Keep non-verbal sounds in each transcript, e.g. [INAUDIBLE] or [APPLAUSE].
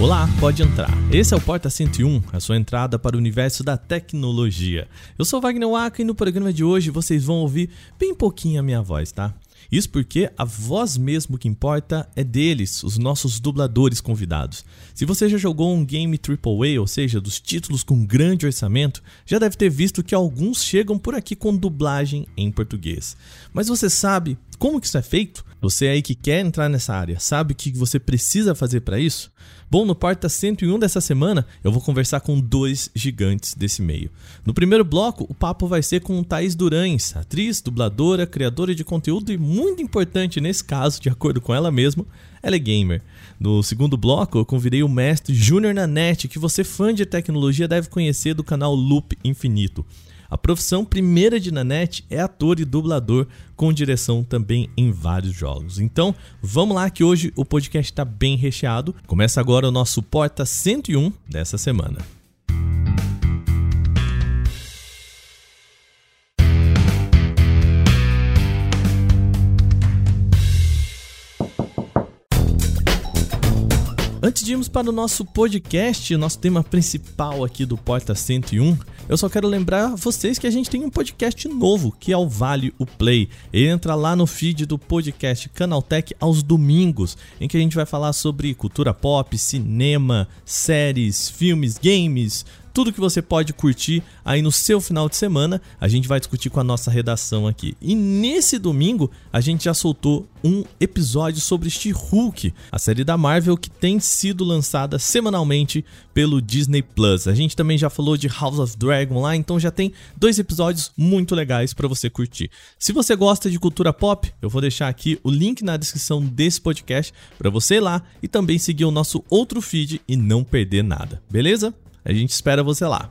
Olá, pode entrar. Esse é o Porta 101, a sua entrada para o universo da tecnologia. Eu sou Wagner Waka e no programa de hoje vocês vão ouvir bem pouquinho a minha voz, tá? Isso porque a voz mesmo que importa é deles, os nossos dubladores convidados. Se você já jogou um game AAA, ou seja, dos títulos com grande orçamento, já deve ter visto que alguns chegam por aqui com dublagem em português. Mas você sabe como que isso é feito? Você aí que quer entrar nessa área, sabe o que você precisa fazer para isso? Bom, no Porta 101 dessa semana, eu vou conversar com dois gigantes desse meio. No primeiro bloco, o papo vai ser com Thaís Durães, atriz, dubladora, criadora de conteúdo e muito importante nesse caso, de acordo com ela mesma, ela é gamer. No segundo bloco, eu convidei o mestre Júnior Nanete, que você fã de tecnologia deve conhecer do canal Loop Infinito. A profissão primeira de Nanete é ator e dublador, com direção também em vários jogos. Então, vamos lá que hoje o podcast está bem recheado. Começa agora o nosso Porta 101 dessa semana. Antes de irmos para o nosso podcast, nosso tema principal aqui do Porta 101, eu só quero lembrar vocês que a gente tem um podcast novo, que é o Vale o Play. Entra lá no feed do podcast Canaltech aos domingos, em que a gente vai falar sobre cultura pop, cinema, séries, filmes, games, tudo que você pode curtir aí no seu final de semana. A gente vai discutir com a nossa redação aqui. E nesse domingo, a gente já soltou um episódio sobre She-Hulk, a série da Marvel que tem sido lançada semanalmente pelo Disney Plus. A gente também já falou de House of Dragon lá, então já tem dois episódios muito legais para você curtir. Se você gosta de cultura pop, eu vou deixar aqui o link na descrição desse podcast para você ir lá e também seguir o nosso outro feed e não perder nada, beleza? A gente espera você lá.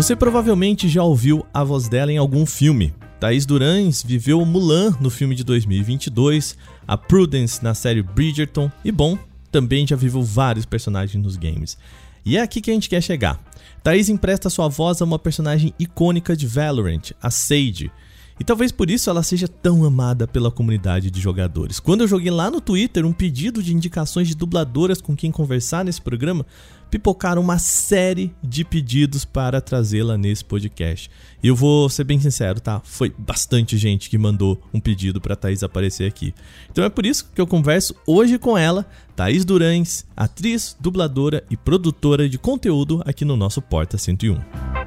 Você provavelmente já ouviu a voz dela em algum filme. Thaís Durães viveu Mulan no filme de 2022, a Prudence na série Bridgerton e, bom, também já viveu vários personagens nos games. E é aqui que a gente quer chegar. Thaís empresta sua voz a uma personagem icônica de Valorant, a Sage. E talvez por isso ela seja tão amada pela comunidade de jogadores. Quando eu joguei lá no Twitter um pedido de indicações de dubladoras com quem conversar nesse programa, pipocaram uma série de pedidos para trazê-la nesse podcast. E eu vou ser bem sincero, tá? Foi bastante gente que mandou um pedido para Thaís aparecer aqui. Então é por isso que eu converso hoje com ela, Thaís Durães, atriz, dubladora e produtora de conteúdo aqui no nosso Porta 101.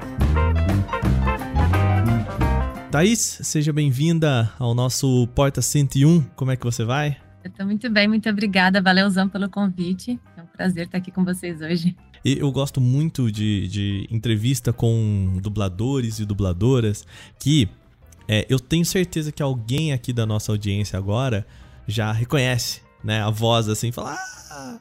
Thaís, seja bem-vinda ao nosso Porta 101. Como é que você vai? Eu tô muito bem, muito obrigada. Valeuzão pelo convite prazer estar aqui com vocês hoje. Eu gosto muito de, de entrevista com dubladores e dubladoras que é, eu tenho certeza que alguém aqui da nossa audiência agora já reconhece, né? A voz assim, fala, ah,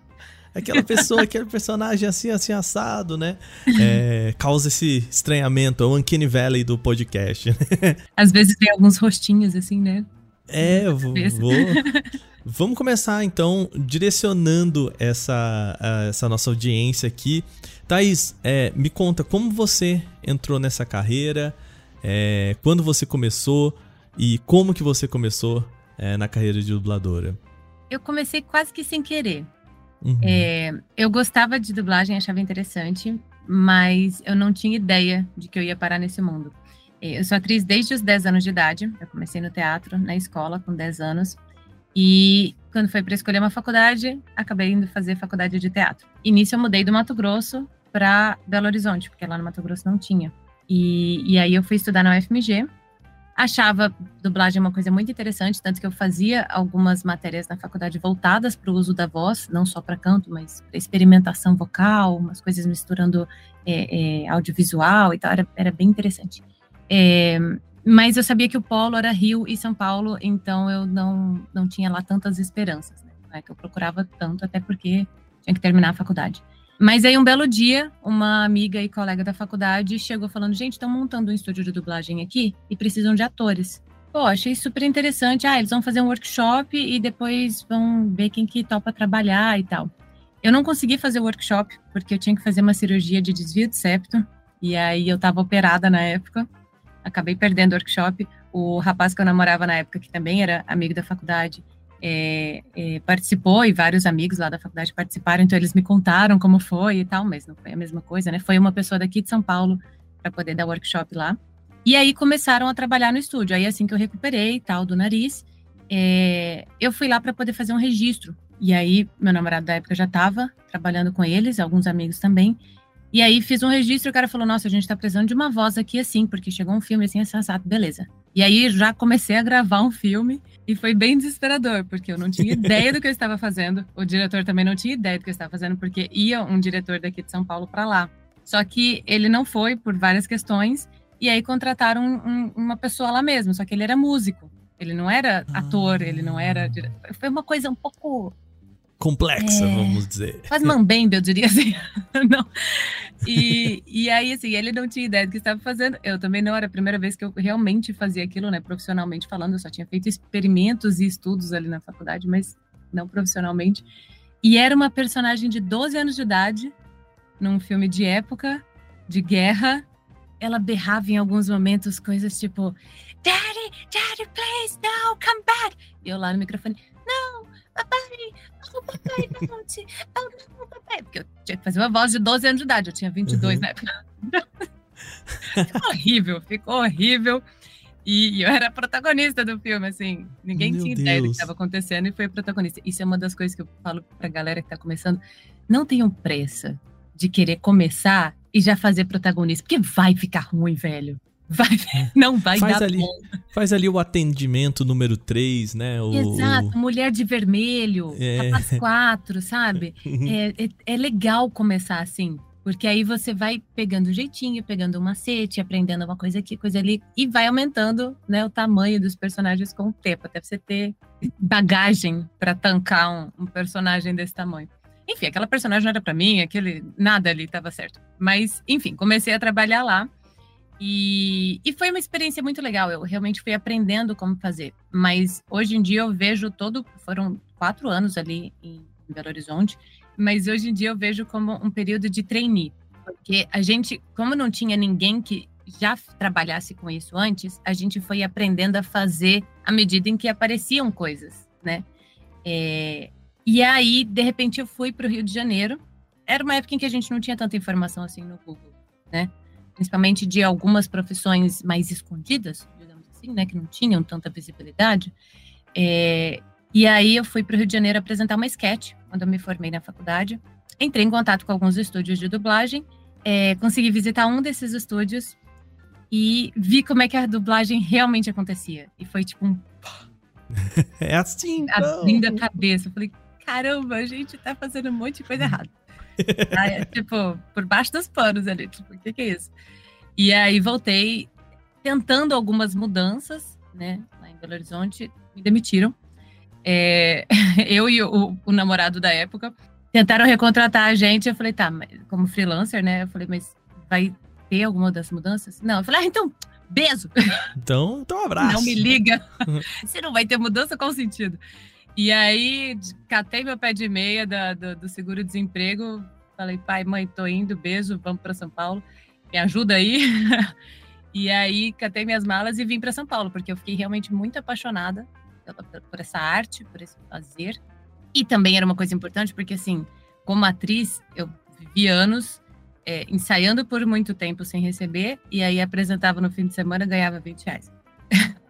aquela pessoa, aquele personagem assim, assim, assado, né? É, causa esse estranhamento, é o Uncanny Valley do podcast. Né? Às vezes tem alguns rostinhos assim, né? É, eu vou, vou, [LAUGHS] Vamos começar então direcionando essa, essa nossa audiência aqui. Thaís, é, me conta como você entrou nessa carreira, é, quando você começou e como que você começou é, na carreira de dubladora. Eu comecei quase que sem querer. Uhum. É, eu gostava de dublagem, achava interessante, mas eu não tinha ideia de que eu ia parar nesse mundo. É, eu sou atriz desde os 10 anos de idade. Eu comecei no teatro, na escola, com 10 anos. E quando foi para escolher uma faculdade, acabei indo fazer faculdade de teatro. Início eu mudei do Mato Grosso para Belo Horizonte, porque lá no Mato Grosso não tinha. E, e aí eu fui estudar na UFMG. Achava dublagem uma coisa muito interessante, tanto que eu fazia algumas matérias na faculdade voltadas para o uso da voz, não só para canto, mas para experimentação vocal, umas coisas misturando é, é, audiovisual e tal, era, era bem interessante. É, mas eu sabia que o polo era Rio e São Paulo, então eu não, não tinha lá tantas esperanças, né? Não é que eu procurava tanto, até porque tinha que terminar a faculdade. Mas aí um belo dia, uma amiga e colega da faculdade chegou falando: gente, estão montando um estúdio de dublagem aqui e precisam de atores. Pô, achei super interessante. Ah, eles vão fazer um workshop e depois vão ver quem que topa trabalhar e tal. Eu não consegui fazer o workshop, porque eu tinha que fazer uma cirurgia de desvio de septo, e aí eu estava operada na época, acabei perdendo o workshop. O rapaz que eu namorava na época, que também era amigo da faculdade, é, é, participou e vários amigos lá da faculdade participaram, então eles me contaram como foi e tal, mas não foi a mesma coisa, né? Foi uma pessoa daqui de São Paulo para poder dar workshop lá. E aí começaram a trabalhar no estúdio. Aí assim que eu recuperei tal do nariz, é, eu fui lá para poder fazer um registro e aí, meu namorado da época já estava trabalhando com eles, alguns amigos também. E aí fiz um registro o cara falou: Nossa, a gente está precisando de uma voz aqui assim, porque chegou um filme assim, sensato, beleza. E aí já comecei a gravar um filme e foi bem desesperador, porque eu não tinha [LAUGHS] ideia do que eu estava fazendo. O diretor também não tinha ideia do que eu estava fazendo, porque ia um diretor daqui de São Paulo para lá. Só que ele não foi por várias questões, e aí contrataram um, um, uma pessoa lá mesmo, só que ele era músico. Ele não era ator, ele não era. Foi uma coisa um pouco complexa, é, vamos dizer. Quase mambembe, eu diria assim. [LAUGHS] não. E, e aí, assim, ele não tinha ideia do que estava fazendo. Eu também não, era a primeira vez que eu realmente fazia aquilo, né? Profissionalmente falando, eu só tinha feito experimentos e estudos ali na faculdade, mas não profissionalmente. E era uma personagem de 12 anos de idade, num filme de época, de guerra. Ela berrava em alguns momentos coisas tipo: Daddy, Daddy, please, no, come back. E eu lá no microfone: Não, papai, oh, papai, não, te, oh, não, papai. Porque eu tinha que fazer uma voz de 12 anos de idade, eu tinha 22 uhum. na época. ficou horrível, ficou horrível. E, eu era protagonista do filme, assim, ninguém Meu tinha Deus. ideia do que estava acontecendo e foi protagonista. Isso é uma das coisas que eu falo pra galera que tá começando. Não tenham pressa de querer começar e já fazer protagonista, porque vai ficar ruim, velho. Vai, [LAUGHS] não vai faz dar ali, bom. Faz ali o atendimento número 3, né? O, Exato, Mulher de Vermelho, é. Rapaz 4, sabe? [LAUGHS] é, é, é legal começar assim, porque aí você vai pegando um jeitinho, pegando um macete, aprendendo uma coisa aqui, coisa ali, e vai aumentando né, o tamanho dos personagens com o tempo, até você ter bagagem para tancar um, um, personagem desse tamanho. Enfim, aquela personagem não era para mim, aquele nada ali estava certo. Mas, enfim, comecei a trabalhar lá. E, e foi uma experiência muito legal. Eu realmente fui aprendendo como fazer. Mas hoje em dia eu vejo todo. Foram quatro anos ali em Belo Horizonte. Mas hoje em dia eu vejo como um período de trainee. Porque a gente, como não tinha ninguém que já trabalhasse com isso antes, a gente foi aprendendo a fazer à medida em que apareciam coisas, né? É, e aí, de repente, eu fui para o Rio de Janeiro. Era uma época em que a gente não tinha tanta informação assim no Google, né? Principalmente de algumas profissões mais escondidas, digamos assim, né, que não tinham tanta visibilidade. É, e aí eu fui para o Rio de Janeiro apresentar uma sketch, quando eu me formei na faculdade. Entrei em contato com alguns estúdios de dublagem, é, consegui visitar um desses estúdios e vi como é que a dublagem realmente acontecia. E foi tipo um... [LAUGHS] É assim, Abrindo a cabeça. Eu falei, caramba, a gente tá fazendo um monte de coisa [LAUGHS] errada. [LAUGHS] Aí, tipo, por baixo dos panos ali, tipo, o que, que é isso? E aí voltei tentando algumas mudanças, né, lá em Belo Horizonte, me demitiram. É, [LAUGHS] eu e o, o, namorado da época tentaram recontratar a gente. Eu falei, tá, como freelancer, né? Eu falei, mas vai ter alguma das mudanças? Não, eu falei, ah, então, beijo. Então, então um abraço. Não me liga. [LAUGHS] Se não vai ter mudança, qual o sentido? E aí, catei meu pé de meia do, do seguro-desemprego. Falei, pai, mãe, tô indo, beijo, vamos para São Paulo. Me ajuda aí. [LAUGHS] e aí, catei minhas malas e vim para São Paulo, porque eu fiquei realmente muito apaixonada por essa arte, por esse fazer. E também era uma coisa importante, porque, assim, como atriz, eu vivi anos é, ensaiando por muito tempo sem receber, e aí apresentava no fim de semana ganhava 20 reais. [LAUGHS]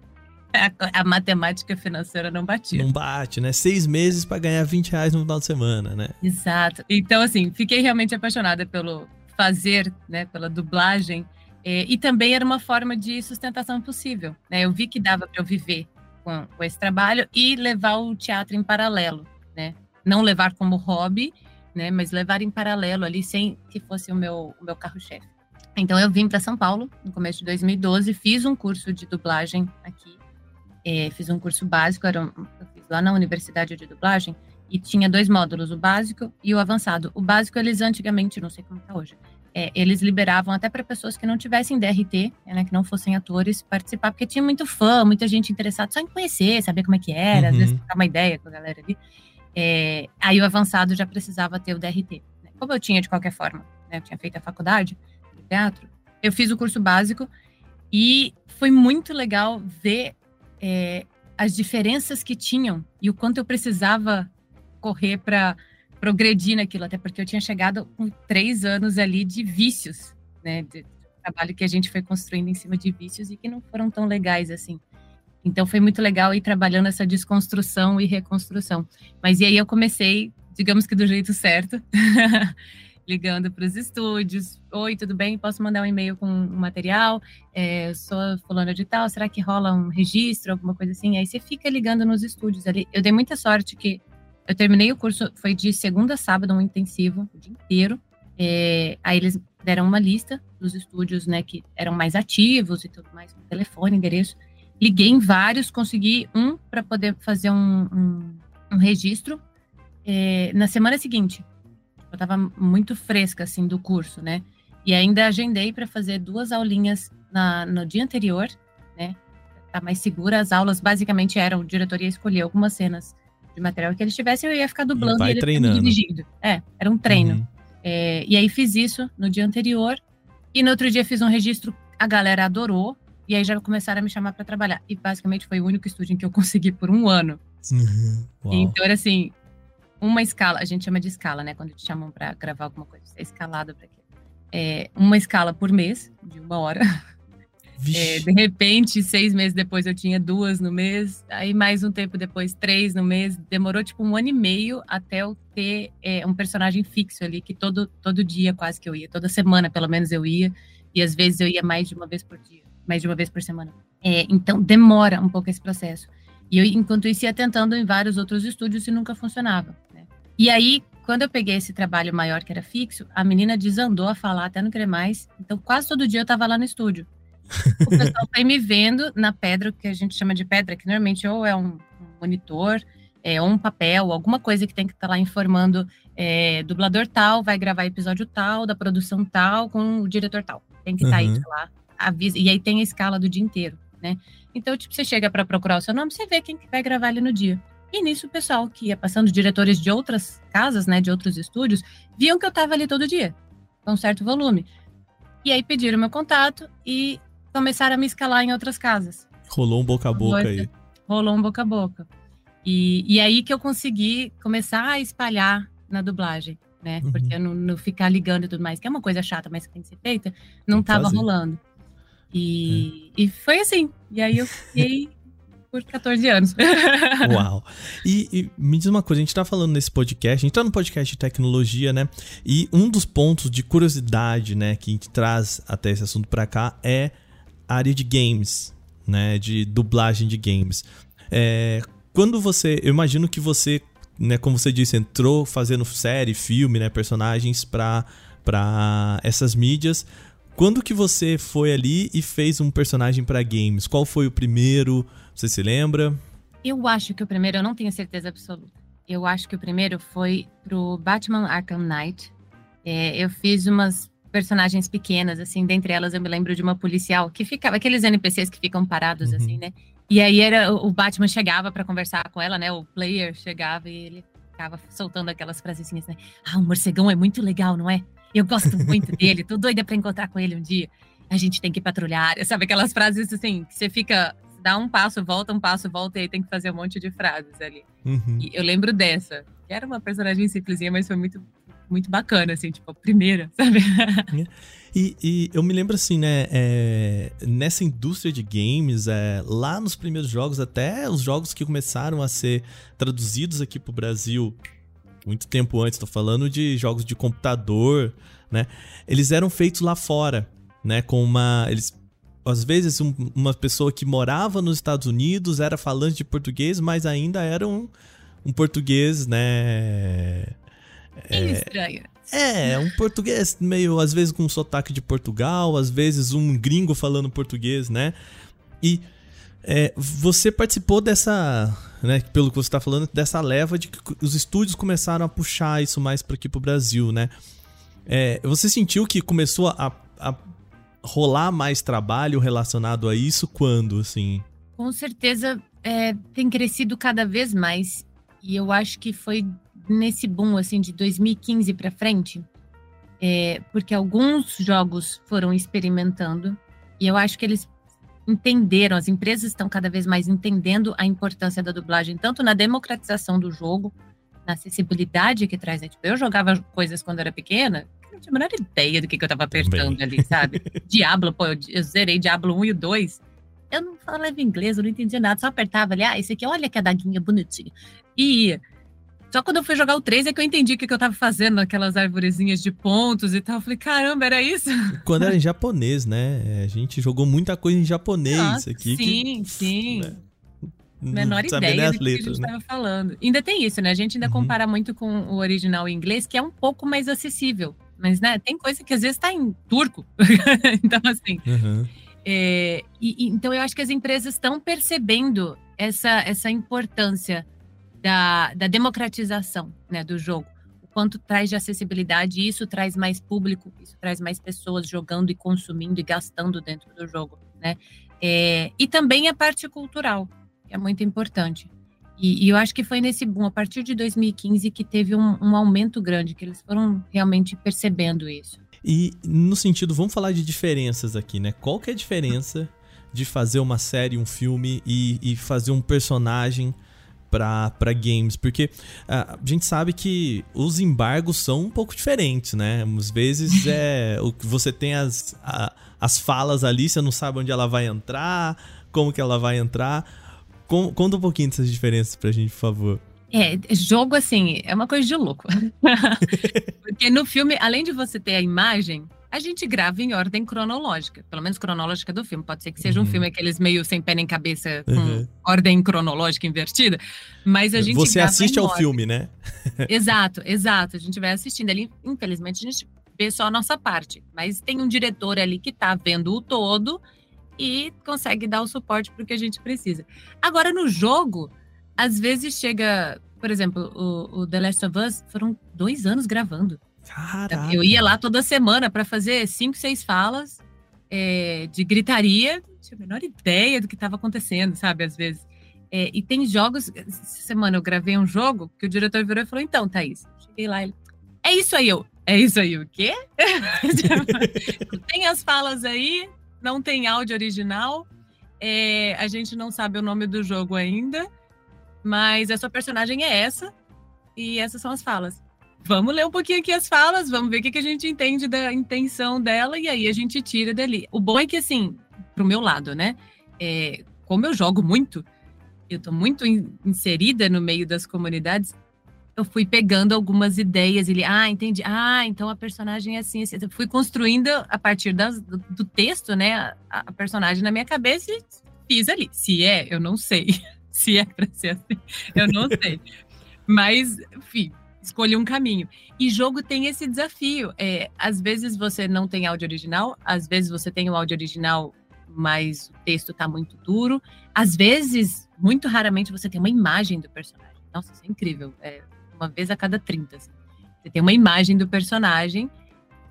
a, a, matemática financeira não batia. Não bate, né? Seis meses para ganhar 20 reais no final de semana, né? Exato. Então, assim, fiquei realmente apaixonada pelo fazer, né? Pela dublagem. É, e também era uma forma de sustentação possível. Né? Eu vi que dava para eu viver com, com, esse trabalho e levar o teatro em paralelo, né? Não levar como hobby, né? Mas levar em paralelo ali, sem que fosse o meu, o meu carro-chefe. Então eu vim para São Paulo no começo de 2012, fiz um curso de dublagem aqui é, fiz um curso básico, era um, eu fiz lá na Universidade de Dublagem, e tinha dois módulos, o básico e o avançado. O básico, eles antigamente, não sei como está hoje, é, eles liberavam até para pessoas que não tivessem DRT, né, que não fossem atores, participar, porque tinha muito fã, muita gente interessada só em conhecer, saber como é que era, uhum. às vezes trocar uma ideia com a galera ali. É, aí o avançado já precisava ter o DRT. Né? Como eu tinha de qualquer forma, né? eu tinha feito a faculdade de teatro, eu fiz o curso básico e foi muito legal ver é, as diferenças que tinham e o quanto eu precisava correr para progredir naquilo, até porque eu tinha chegado com três anos ali de vícios, né? De, trabalho que a gente foi construindo em cima de vícios e que não foram tão legais assim. Então foi muito legal ir trabalhando essa desconstrução e reconstrução. Mas e aí eu comecei, digamos que do jeito certo, [LAUGHS] ligando para os estúdios. Oi, tudo bem? Posso mandar um e-mail com um material? É, sou fulano de tal, será que rola um registro, alguma coisa assim? Aí você fica ligando nos estúdios ali. Eu dei muita sorte que eu terminei o curso, foi de segunda a sábado, um intensivo, o dia inteiro. É, aí eles deram uma lista dos estúdios, né, que eram mais ativos e tudo mais, telefone, endereço. Liguei em vários, consegui um para poder fazer um, um, um registro. É, na semana seguinte, eu estava muito fresca, assim, do curso, né? E ainda agendei para fazer duas aulinhas na, no dia anterior, né? Tá mais segura. As aulas basicamente eram, a diretoria escolher algumas cenas de material que eles tivessem, eu ia ficar dublando e, e treinando. dirigindo. É, era um treino. Uhum. É, e aí fiz isso no dia anterior. E no outro dia fiz um registro, a galera adorou. E aí já começaram a me chamar para trabalhar. E basicamente foi o único estúdio em que eu consegui por um ano. Uhum. Então era assim, uma escala, a gente chama de escala, né? Quando te chamam para gravar alguma coisa, é escalada para quê? É, uma escala por mês, de uma hora. [LAUGHS] É, de repente, seis meses depois eu tinha duas no mês, aí mais um tempo depois, três no mês. Demorou tipo um ano e meio até eu ter é, um personagem fixo ali, que todo, todo dia quase que eu ia, toda semana pelo menos eu ia, e às vezes eu ia mais de uma vez por dia, mais de uma vez por semana. É, então demora um pouco esse processo. E eu, enquanto isso, ia tentando em vários outros estúdios e nunca funcionava. E aí, quando eu peguei esse trabalho maior que era fixo, a menina desandou a falar até não querer mais. Então, quase todo dia eu estava lá no estúdio. O pessoal foi me vendo na pedra, que a gente chama de pedra, que normalmente ou é um monitor, é, ou um papel, alguma coisa que tem que estar tá lá informando é, dublador tal, vai gravar episódio tal, da produção tal, com o diretor tal. Tem que estar tá uhum. aí lá, avisa. E aí tem a escala do dia inteiro, né? Então, tipo, você chega para procurar o seu nome, você vê quem que vai gravar ali no dia. E nisso o pessoal que ia passando, diretores de outras casas, né, de outros estúdios, viam que eu estava ali todo dia, com um certo volume. E aí pediram meu contato e começaram a me escalar em outras casas. Rolou um boca a boca aí. Rolou um boca a boca. E, e aí que eu consegui começar a espalhar na dublagem, né? Uhum. Porque não, não, ficar ligando e tudo mais, que é uma coisa chata, mas que tem que ser feita, não estava rolando. E, é. e foi assim. E aí eu fiquei por 14 anos. [LAUGHS] Uau. E, e, me diz uma coisa, a gente tá falando nesse podcast, a gente tá no podcast de tecnologia, né? E um dos pontos de curiosidade, né, que a gente traz até esse assunto para cá é a área de games, né? De dublagem de games. É, quando você. Eu imagino que você, né, como você disse, entrou fazendo série, filme, né? Personagens para para essas mídias. Quando que você foi ali e fez um personagem para games? Qual foi o primeiro? Você se lembra? Eu acho que o primeiro, eu não tenho certeza absoluta. Eu acho que o primeiro foi pro Batman Arkham Knight. É, eu fiz umas personagens pequenas, assim, dentre elas eu me lembro de uma policial que ficava, aqueles NPCs que ficam parados, uhum. assim, né? E aí era o Batman chegava para conversar com ela, né? O player chegava e ele ficava soltando aquelas frasezinhas, né? Ah, o morcegão é muito legal, não é? Eu gosto muito dele, tô doida para encontrar com ele um dia. A gente tem que patrulhar, sabe aquelas frases assim que você fica dá um passo, volta, um passo, volta, e aí tem que fazer um monte de frases ali. Uhum. E eu lembro dessa, que era uma personagem simplesinha, mas foi muito, muito bacana, assim, tipo, a primeira, [LAUGHS] sabe? E, e, eu me lembro assim, né? É, nessa indústria de games, é, lá nos primeiros jogos, até os jogos que começaram a ser traduzidos aqui pro Brasil, muito tempo antes, tô falando de jogos de computador, né? Eles eram feitos lá fora, né? Com uma. Eles às vezes um, uma pessoa que morava nos Estados Unidos era falante de português, mas ainda era um, um português, né? É, estranho. É, um português meio, às vezes com um sotaque de Portugal, às vezes um gringo falando português, né? E é, você participou dessa, né, pelo que você está falando, dessa leva de que os estúdios começaram a puxar isso mais para aqui pro Brasil, né? É, você sentiu que começou a, a rolar mais trabalho relacionado a isso quando, assim? Com certeza é, tem crescido cada vez mais. e eu acho que foi nesse boom assim de 2015 para frente, é, porque alguns jogos foram experimentando e eu acho que eles entenderam, as empresas estão cada vez mais entendendo a importância da dublagem, tanto na democratização do jogo, na acessibilidade que traz. Né? Tipo, eu jogava coisas quando era pequena, não tinha a menor ideia do que, que eu estava apertando ali, sabe? [LAUGHS] Diablo, pô, eu, eu zerei Diablo 1 e o 2. Eu não falava inglês, eu não entendia nada, só apertava ali, ah, esse aqui, olha que daguinha bonitinha. E só quando eu fui jogar o 3 é que eu entendi o que, que eu tava fazendo naquelas arvorezinhas de pontos e tal. Eu falei, caramba, era isso? [LAUGHS] Quando era em japonês, né? A gente jogou muita coisa em japonês Nossa, aqui. Sim, que, sim. Né? Menor ideia do que letras, a gente estava né? falando. Ainda tem isso, né? A gente ainda uhum. compara muito com o original em inglês, que é um pouco mais acessível. Mas, né, tem coisa que às vezes está em turco. [LAUGHS] então, assim. Uhum. É, e, então, eu acho que as empresas estão percebendo essa, essa importância da, da democratização né, do jogo. O quanto traz de acessibilidade, isso traz mais público, isso traz mais pessoas jogando e consumindo e gastando dentro do jogo. Né? É, e também a parte cultural, que é muito importante. E, e, eu acho que foi nesse boom, a partir de 2015, que teve um, um aumento grande, que eles foram realmente percebendo isso. E no sentido, vamos falar de diferenças aqui, né? Qual que é a diferença de fazer uma série, um filme e, e fazer um personagem para games, porque uh, a gente sabe que os embargos são um pouco diferentes, né? Às vezes [LAUGHS] é o que você tem as, a, as falas ali, você não sabe onde ela vai entrar, como que ela vai entrar. Com, conta um pouquinho dessas diferenças pra gente, por favor. É, jogo assim, é uma coisa de louco. [LAUGHS] Porque no filme, além de você ter a imagem, a gente grava em ordem cronológica, pelo menos cronológica do filme. Pode ser que seja uhum. um filme aqueles meio sem pé nem cabeça, com uhum. ordem cronológica invertida, mas a gente Você assiste ao ordem. filme, né? [LAUGHS] exato, exato. A gente vai assistindo ali. Infelizmente, a gente vê só a nossa parte, mas tem um diretor ali que tá vendo o todo e consegue dar o suporte para o que a gente precisa. Agora, no jogo, às vezes chega, por exemplo, o, o The Last of Us, foram dois anos gravando. Caraca. Eu ia lá toda semana para fazer cinco, seis falas é, de gritaria, não tinha a menor ideia do que estava acontecendo, sabe? Às vezes. É, e tem jogos. Essa semana eu gravei um jogo que o diretor virou e falou: Então, Thaís, cheguei lá, ele. É isso aí, eu. É isso aí, o quê? [LAUGHS] tem as falas aí, não tem áudio original. É, a gente não sabe o nome do jogo ainda, mas a sua personagem é essa, e essas são as falas vamos ler um pouquinho aqui as falas, vamos ver o que, que a gente entende da intenção dela e aí a gente tira dali. O bom é que, assim, pro meu lado, né? É, como eu jogo muito, eu tô muito in, inserida no meio das comunidades, eu fui pegando algumas ideias. Ele, ah, entendi. Ah, então a personagem é assim. assim. Eu fui construindo a partir das, do, do, texto, né? A, a, personagem na minha cabeça e fiz ali. Se é, eu não sei. [LAUGHS] Se é pra ser assim, eu não sei. [LAUGHS] Mas, enfim, escolhi um caminho. E jogo tem esse desafio. É, às vezes você não tem áudio original, às vezes você tem o áudio original, mas o texto está muito duro. Às vezes, muito raramente, você tem uma imagem do personagem. Nossa, isso é incrível. É uma vez a cada 30. Assim. Você tem uma imagem do personagem.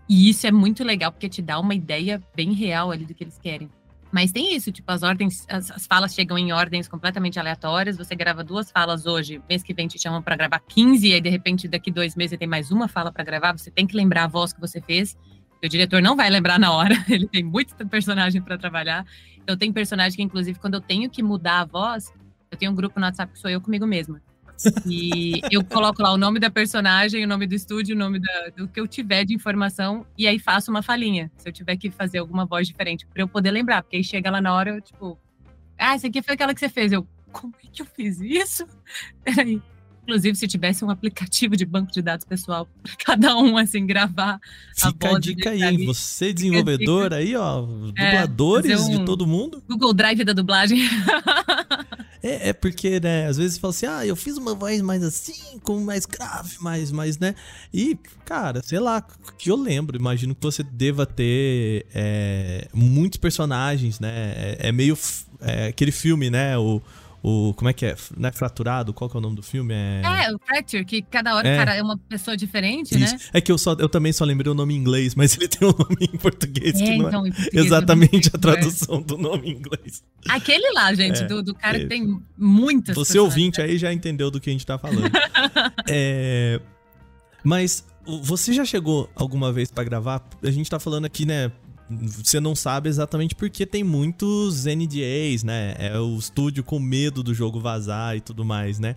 E isso é muito legal, porque te dá uma ideia bem real ali do que eles querem. Mas tem isso, tipo, as ordens, as, as, falas chegam em ordens completamente aleatórias. Você grava duas falas hoje, mês que vem te chamam para gravar 15, e aí de repente daqui dois meses tem mais uma fala para gravar. Você tem que lembrar a voz que você fez. O diretor não vai lembrar na hora, [LAUGHS] ele tem muito personagem para trabalhar. Então tem personagem que, inclusive, quando eu tenho que mudar a voz, eu tenho um grupo no WhatsApp que sou eu comigo mesma. E eu coloco lá o nome da personagem, o nome do estúdio, o nome da, do que eu tiver de informação, e aí faço uma falinha, se eu tiver que fazer alguma voz diferente, para eu poder lembrar, porque aí chega lá na hora, eu, tipo, ah, essa aqui foi aquela que você fez. Eu, como é que eu fiz isso? [LAUGHS] Peraí. Inclusive, se tivesse um aplicativo de banco de dados pessoal para cada um, assim, gravar Fica a voz. A dica aí, você desenvolvedor aí, ó, é, dubladores é, um de todo mundo. Google Drive da dublagem. [LAUGHS] É, é, porque, né, às vezes fala assim, ah, eu fiz uma voz mais assim, com mais grave, mais, mais, né? E, cara, sei lá, que eu lembro, imagino que você deva ter é, muitos personagens, né? É, é meio é, aquele filme, né? O, o. Como é que é? Não é fraturado? Qual que é o nome do filme? É, é o Fracture, que cada hora, é. cara, é uma pessoa diferente, Isso. né? É que eu, só, eu também só lembrei o nome em inglês, mas [LAUGHS] ele tem um nome em português é, que não é então, é exatamente a tradução do nome em inglês. Aquele lá, gente, é, do, do, cara que tem muitas. Você ouvinte né? aí já entendeu do que a gente tá falando. [LAUGHS] é. Mas você já chegou alguma vez para gravar? A gente tá falando aqui, né? Você não sabe exatamente porque tem muitos NDAs, né? É o estúdio com medo do jogo vazar e tudo mais, né?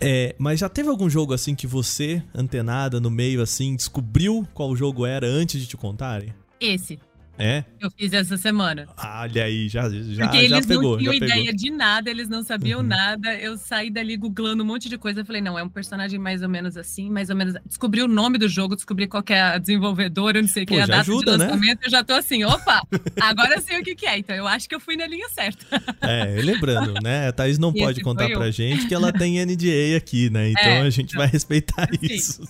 É, mas já teve algum jogo assim que você, antenada no meio assim, descobriu qual jogo era antes de te contarem? Esse. É? Eu fiz essa semana. Olha aí, já, já, Porque já eles pegou, não tinham ideia pegou. de nada, eles não sabiam uhum. nada. Eu saí dali googlando um monte de coisa. Eu falei, não, é um personagem mais ou menos assim, mais ou menos. Descobri o nome do jogo, descobri qual é a desenvolvedora, não sei o que, a data ajuda, de né? lançamento. Né? Eu já tô assim, opa, [LAUGHS] agora eu sei o que, que, é. Então eu acho que eu fui na linha certa. É, lembrando, né? A Thaís não [LAUGHS] Esse pode contar pra gente que ela tem NDA aqui, né? Então [LAUGHS] é, a gente então, vai respeitar assim. isso.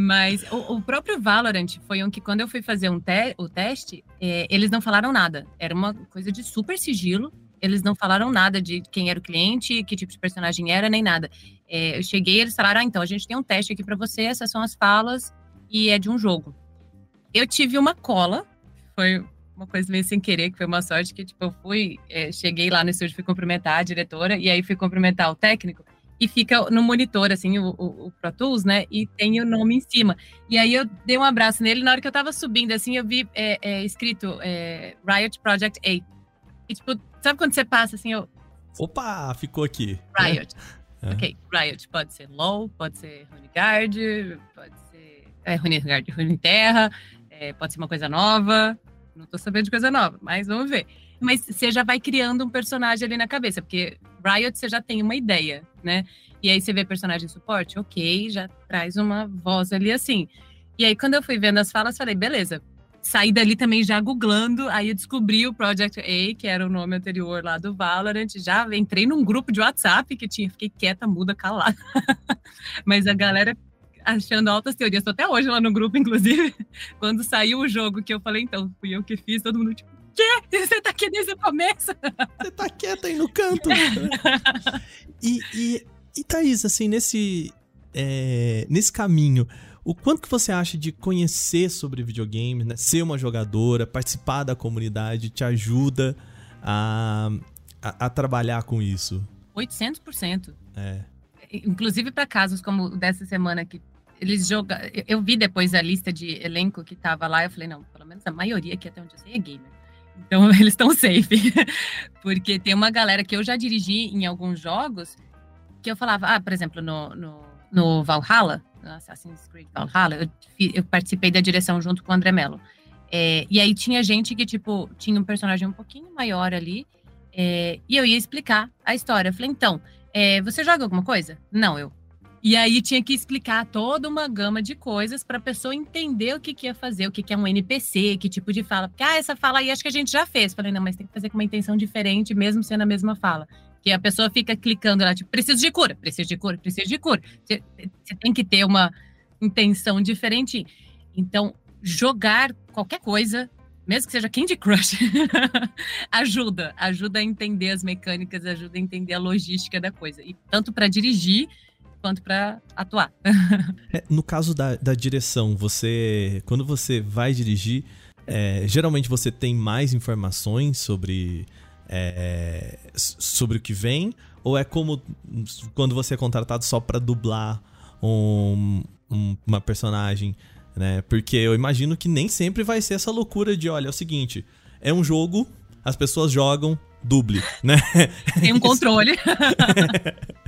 Mas o, o, próprio Valorant foi um que, quando eu fui fazer um te o teste, é, eles não falaram nada. Era uma coisa de super sigilo. Eles não falaram nada de quem era o cliente, que tipo de personagem era, nem nada. É, eu cheguei eles falaram: ah, então, a gente tem um teste aqui para você, essas são as falas, e é de um jogo. Eu tive uma cola, foi uma coisa meio sem querer, que foi uma sorte que, tipo, eu fui, é, cheguei lá no estúdio, fui cumprimentar a diretora, e aí fui cumprimentar o técnico e fica no monitor, assim, o, o, o, Pro Tools, né? E tem o nome em cima. E aí eu dei um abraço nele, na hora que eu tava subindo, assim, eu vi é, é, escrito é, Riot Project A. E, tipo, sabe quando você passa, assim, eu... Opa, ficou aqui. Riot. É. Ok, Riot pode ser LoL, pode ser Runegard, pode ser... É, Runegard, Runeterra, é, pode ser uma coisa nova. Não tô sabendo de coisa nova, mas vamos ver mas você já vai criando um personagem ali na cabeça, porque Riot você já tem uma ideia, né? E aí você vê personagem suporte, ok, já traz uma voz ali assim. E aí quando eu fui vendo as falas, falei, beleza. Saí dali também já googlando, aí eu descobri o Project A, que era o nome anterior lá do Valorant, já entrei num grupo de WhatsApp que tinha, fiquei quieta, muda, calada. [LAUGHS] Mas a galera achando altas teorias, tô até hoje lá no grupo, inclusive, [LAUGHS] quando saiu o jogo que eu falei, então, fui eu que fiz, todo mundo tipo, quê? [LAUGHS] Você tá aqui desde o começo? [LAUGHS] Você tá quieta aí no canto. e, e, e Thaís, assim, nesse, é, nesse caminho, o quanto que você acha de conhecer sobre videogame, né? ser uma jogadora, participar da comunidade, te ajuda a, a, a trabalhar com isso? 800%. É. Inclusive para casos como dessa semana que eles jogam. Eu vi depois a lista de elenco que tava lá, eu falei, não, pelo menos a maioria aqui até onde eu sei é gamer. Então [LAUGHS] eles estão safe. [LAUGHS] Porque tem uma galera que eu já dirigi em alguns jogos que eu falava, ah, por exemplo, no, no, no Valhalla, no Assassin's Creed Valhalla, eu, eu, participei da direção junto com o André Mello. É, e aí tinha gente que, tipo, tinha um personagem um pouquinho maior ali, é, e eu ia explicar a história. Eu falei, então, é, você joga alguma coisa? Não, eu. E aí tinha que explicar toda uma gama de coisas para a pessoa entender o que, que ia fazer, o que, que é um NPC, que tipo de fala. Porque, ah, essa fala aí acho que a gente já fez. Falei, não, mas tem que fazer com uma intenção diferente, mesmo sendo a mesma fala. Que a pessoa fica clicando lá, tipo, preciso de cura, preciso de cura, preciso de cura. Você, você tem que ter uma intenção diferente. Então, jogar qualquer coisa, mesmo que seja Candy Crush, [LAUGHS] ajuda, ajuda a entender as mecânicas, ajuda a entender a logística da coisa. E tanto para dirigir quanto para atuar. [LAUGHS] é, no caso da, da direção, você. Quando você vai dirigir, é, geralmente você tem mais informações sobre. É, sobre o que vem? Ou é como quando você é contratado só para dublar um, um, uma personagem? Né? Porque eu imagino que nem sempre vai ser essa loucura de, olha, é o seguinte, é um jogo, as pessoas jogam, duble, né? Tem um [LAUGHS] controle. [LAUGHS]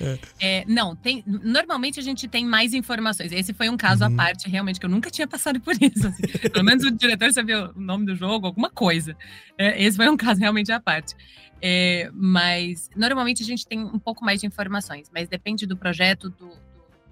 É. É, não, tem. Normalmente a gente tem mais informações. Esse foi um caso uhum. à parte, realmente, que eu nunca tinha passado por isso. Assim. Pelo menos o diretor sabia o nome do jogo, alguma coisa. É, esse foi um caso realmente à parte. É, mas normalmente a gente tem um pouco mais de informações, mas depende do projeto, do,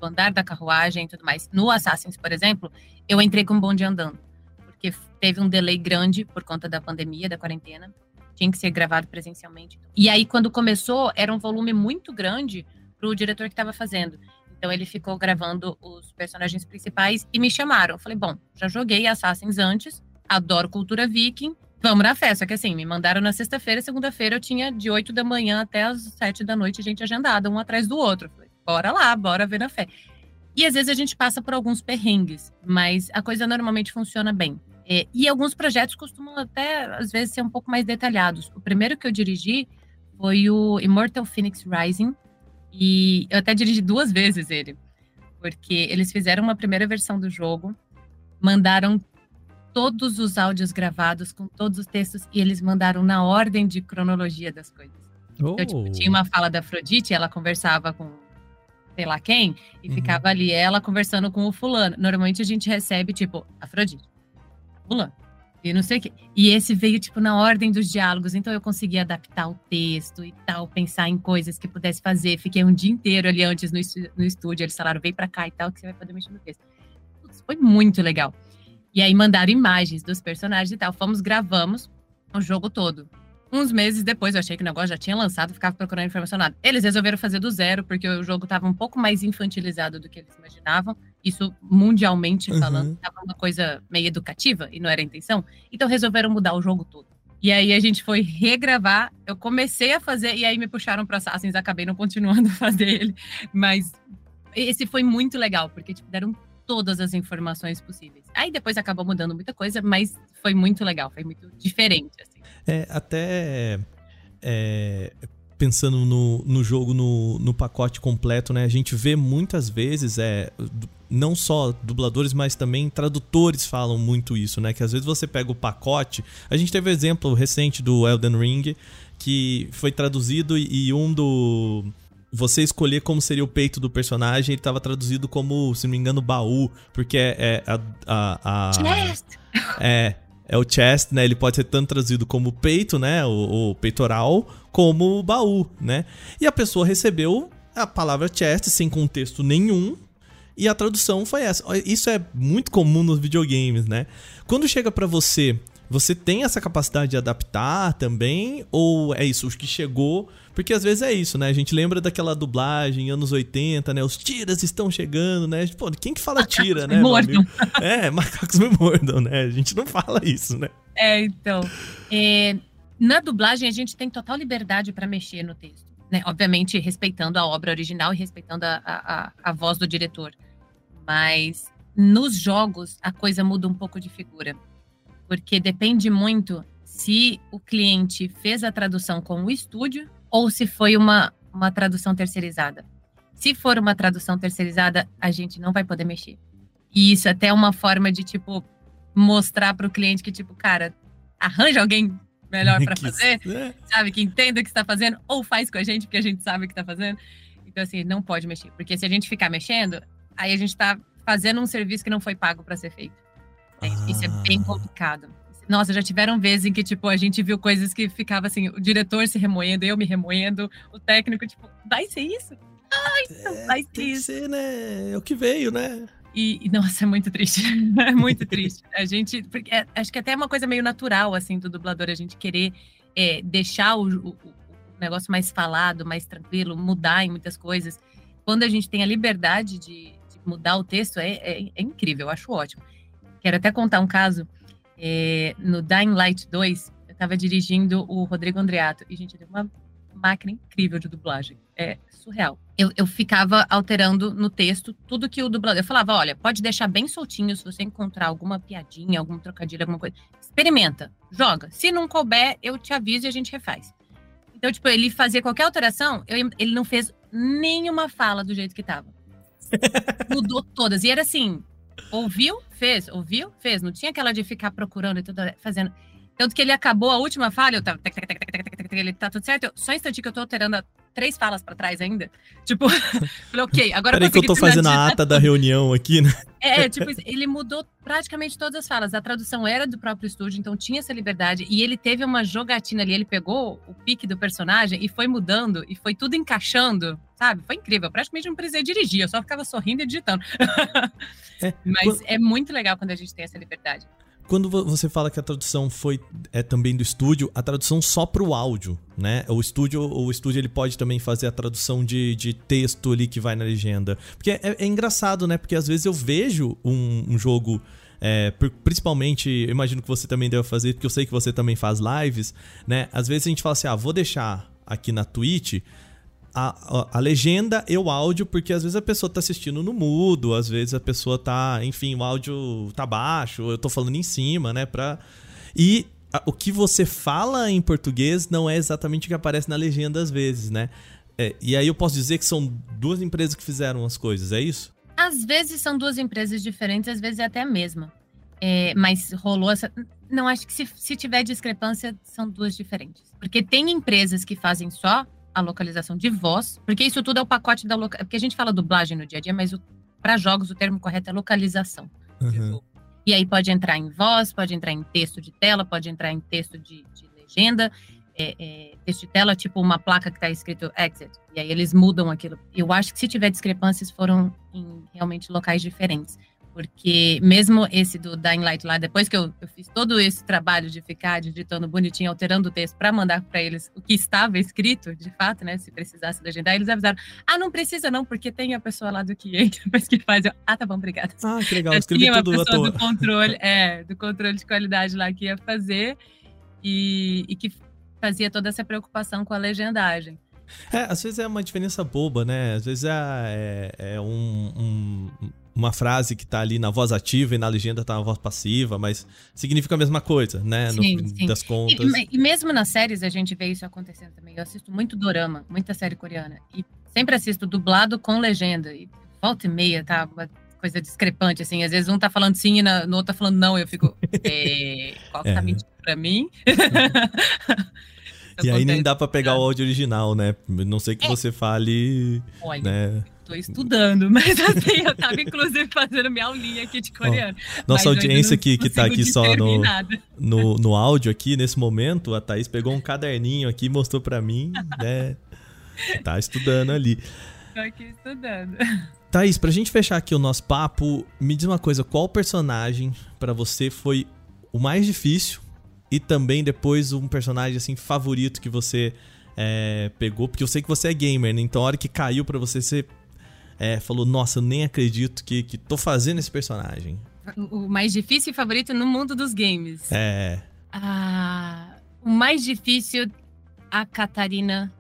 do andar da carruagem e tudo mais. No Assassins, por exemplo, eu entrei com um bonde andando, porque teve um delay grande por conta da pandemia, da quarentena tinha que ser gravado presencialmente. E aí, quando começou, era um volume muito grande para o diretor que estava fazendo. Então, ele ficou gravando os personagens principais e me chamaram. Eu falei, bom, já joguei Assassins antes, adoro cultura viking, Vamos na fé, só que assim, me mandaram na sexta-feira, segunda-feira eu tinha de 8 da manhã até as 7 da noite, gente agendada, um atrás do outro. Falei, bora lá, bora ver na fé. E às vezes a gente passa por alguns perrengues, mas a coisa normalmente funciona bem. É, e alguns projetos costumam até, às vezes, ser um pouco mais detalhados. O primeiro que eu dirigi foi o Immortal Phoenix Rising, e eu até dirigi duas vezes ele, porque eles fizeram uma primeira versão do jogo, mandaram todos os áudios gravados com todos os textos e eles mandaram na ordem de cronologia das coisas. Oh. Então, tipo, tinha uma fala da Afrodite, ela conversava com sei lá quem, e uhum. ficava ali ela conversando com o fulano. Normalmente a gente recebe, tipo, Afrodite, fulano, e não sei o quê. E esse veio, tipo, na ordem dos diálogos, então eu consegui adaptar o texto e tal, pensar em coisas que pudesse fazer. Fiquei um dia inteiro ali antes no, no estúdio, eles falaram, vem pra cá e tal, que você vai poder mexer no texto. Putz, foi muito legal. E aí mandaram imagens dos personagens e tal. Fomos, gravamos o jogo todo. Uns meses depois, eu achei que o negócio já tinha lançado, ficava procurando informação nada. Eles resolveram fazer do zero, porque o jogo estava um pouco mais infantilizado do que eles imaginavam. Isso mundialmente uhum. falando, estava uma coisa meio educativa e não era a intenção. Então resolveram mudar o jogo todo. E aí a gente foi regravar. Eu comecei a fazer e aí me puxaram para Assassins, acabei não continuando [LAUGHS] a fazer ele. Mas esse foi muito legal, porque tipo, deram todas as informações possíveis. Aí depois acabou mudando muita coisa, mas foi muito legal, foi muito diferente. Assim. É, até é, pensando no, no jogo, no, no pacote completo, né? A gente vê muitas vezes, é, não só dubladores, mas também tradutores falam muito isso, né? Que às vezes você pega o pacote. A gente teve o exemplo recente do Elden Ring, que foi traduzido e um do você escolher como seria o peito do personagem, ele estava traduzido como, se não me engano, baú, porque é, é a, a, a, Chest! É, é o chest, né? Ele pode ser tanto traduzido como peito, né? O, o peitoral, como baú, né? E a pessoa recebeu a palavra chest sem contexto nenhum. E a tradução foi essa. Isso é muito comum nos videogames, né? Quando chega para você, você tem essa capacidade de adaptar também? Ou é isso, o que chegou porque às vezes é isso, né? A gente lembra daquela dublagem anos 80, né? Os tiras estão chegando, né? Pô, quem que fala [LAUGHS] macacos tira, né? Mordam. É, [LAUGHS] macacos me mordam, né? A gente não fala isso, né? É, então. É, na dublagem, a gente tem total liberdade para mexer no texto. Né? Obviamente, respeitando a obra original e respeitando a, a, a voz do diretor. Mas nos jogos, a coisa muda um pouco de figura. Porque depende muito se o cliente fez a tradução com o estúdio ou se foi uma, uma tradução terceirizada. Se for uma tradução terceirizada, a gente não vai poder mexer. E isso é até é uma forma de, tipo, mostrar para o cliente que, tipo, cara, arranja alguém melhor para fazer, é. sabe? Que entenda o que está fazendo, ou faz com a gente, porque a gente sabe o que está fazendo. Então, assim, não pode mexer. Porque se a gente ficar mexendo, aí a gente está fazendo um serviço que não foi pago para ser feito. Ah. Isso é bem ah. complicado. Nossa, já tiveram vezes em que, tipo, a gente viu coisas que ficava assim, o diretor se remoendo, eu me remoendo, o técnico, tipo, vai ser isso? Ai, é, vai ser isso. Ser, né? É o que veio, né? E, nossa, é muito triste. [LAUGHS] é muito triste. A gente. Porque, é, acho que até é uma coisa meio natural, assim, do dublador, a gente querer é, deixar o, o, o, negócio mais falado, mais tranquilo, mudar em muitas coisas. Quando a gente tem a liberdade de, de mudar o texto, é, é, é incrível, eu acho ótimo. Quero até contar um caso é, no Dying Light 2, eu estava dirigindo o Rodrigo Andreato. E, gente, ele é uma máquina incrível de dublagem. É surreal. Eu, eu ficava alterando no texto tudo que o dublador. Eu falava: olha, pode deixar bem soltinho se você encontrar alguma piadinha, algum trocadilho, alguma coisa. Experimenta, joga. Se não couber, eu te aviso e a gente refaz. Então, tipo, ele fazia qualquer alteração, eu, ele não fez nenhuma fala do jeito que tava. [LAUGHS] Mudou todas. E era assim: ouviu, fez, ouviu, fez. Não tinha aquela de ficar procurando e tudo, fazendo. Tanto que ele acabou a última falha, eu tava. Ele tá tudo certo. Eu, só um instantinho que eu tô alterando três falas para trás ainda. Tipo, [LAUGHS] falei, ok, agora Peraí que eu tô fazendo a ata da reunião aqui, né? É, tipo, ele mudou praticamente todas as falas. A tradução era do próprio estúdio, então tinha essa liberdade. E ele teve uma jogatina ali, ele pegou o pique do personagem e foi mudando, e foi tudo encaixando, sabe? Foi incrível. Praticamente não precisei dirigir, eu só ficava sorrindo e digitando. É, [LAUGHS] Mas quando... é muito legal quando a gente tem essa liberdade. Quando você fala que a tradução foi é também do estúdio, a tradução só para o áudio, né? O estúdio, o estúdio ele pode também fazer a tradução de, de texto ali que vai na legenda. Porque é, é engraçado, né? Porque às vezes eu vejo um, um jogo é, principalmente, eu imagino que você também deve fazer, porque eu sei que você também faz lives, né? Às vezes a gente fala assim, ah, vou deixar aqui na Twitch a, a, legenda e o áudio, porque às vezes a pessoa tá assistindo no mudo, às vezes a pessoa tá, enfim, o áudio tá baixo, eu tô falando em cima, né? Pra... E a, o que você fala em português não é exatamente o que aparece na legenda às vezes, né? É, e aí eu posso dizer que são duas empresas que fizeram as coisas, é isso? Às vezes são duas empresas diferentes, às vezes é até a mesma. É, mas rolou essa. Não, acho que se, se tiver discrepância, são duas diferentes. Porque tem empresas que fazem só a localização de voz, porque isso tudo é o pacote da loca... porque a gente fala dublagem no dia a dia, mas para jogos o termo correto é localização. Uhum. E aí pode entrar em voz, pode entrar em texto de tela, pode entrar em texto de, de legenda, é, é, texto de tela, tipo uma placa que está escrito exit. E aí eles mudam aquilo. Eu acho que se tiver discrepâncias foram em realmente locais diferentes. Porque mesmo esse do Dying Light lá, depois que eu, eu fiz todo esse trabalho de ficar digitando bonitinho, alterando o texto para mandar para eles o que estava escrito, de fato, né? Se precisasse legendar, eles avisaram: ah, não precisa não, porque tem a pessoa lá do [LAUGHS] depois que faz. Eu, ah, tá bom, obrigada. Ah, que legal, escrevi tinha tudo uma pessoa do controle, é, do controle de qualidade lá que ia fazer e, e que fazia toda essa preocupação com a legendagem. É, às vezes é uma diferença boba, né? Às vezes é, é, é um, um, uma frase que tá ali na voz ativa e na legenda tá na voz passiva, mas significa a mesma coisa, né? Sim, no fim das contas. E, e, mesmo nas séries a gente vê isso acontecendo também. Eu assisto muito dorama, muita série coreana. E sempre assisto dublado com legenda. E volta e meia, tá? Uma coisa discrepante, assim. Às vezes um tá falando sim e no outro tá falando não. Eu fico. [LAUGHS] É, qual que tá é. mentindo pra mim? [LAUGHS] [LAUGHS] e aí nem dá para pegar o áudio original, né? Não sei que é. você fale. Olha, né? Tô estudando, [LAUGHS] mas assim, eu tava inclusive fazendo minha aulinha aqui de coreano. nossa audiência que, que tá aqui só no, no, no áudio aqui, nesse momento, a Thaís pegou um caderninho aqui e mostrou para mim, né? Tá estudando ali. Tô aqui estudando. Thaís, pra gente fechar aqui o nosso papo, me diz uma coisa, qual personagem para você foi o mais difícil e também depois um personagem assim favorito que você é, pegou, porque eu sei que você é gamer, né? Então a hora que caiu para você, você é, falou, nossa, eu nem acredito que, que tô fazendo esse personagem. O mais difícil e favorito no mundo dos games. É. Ah, o mais difícil, a Catarina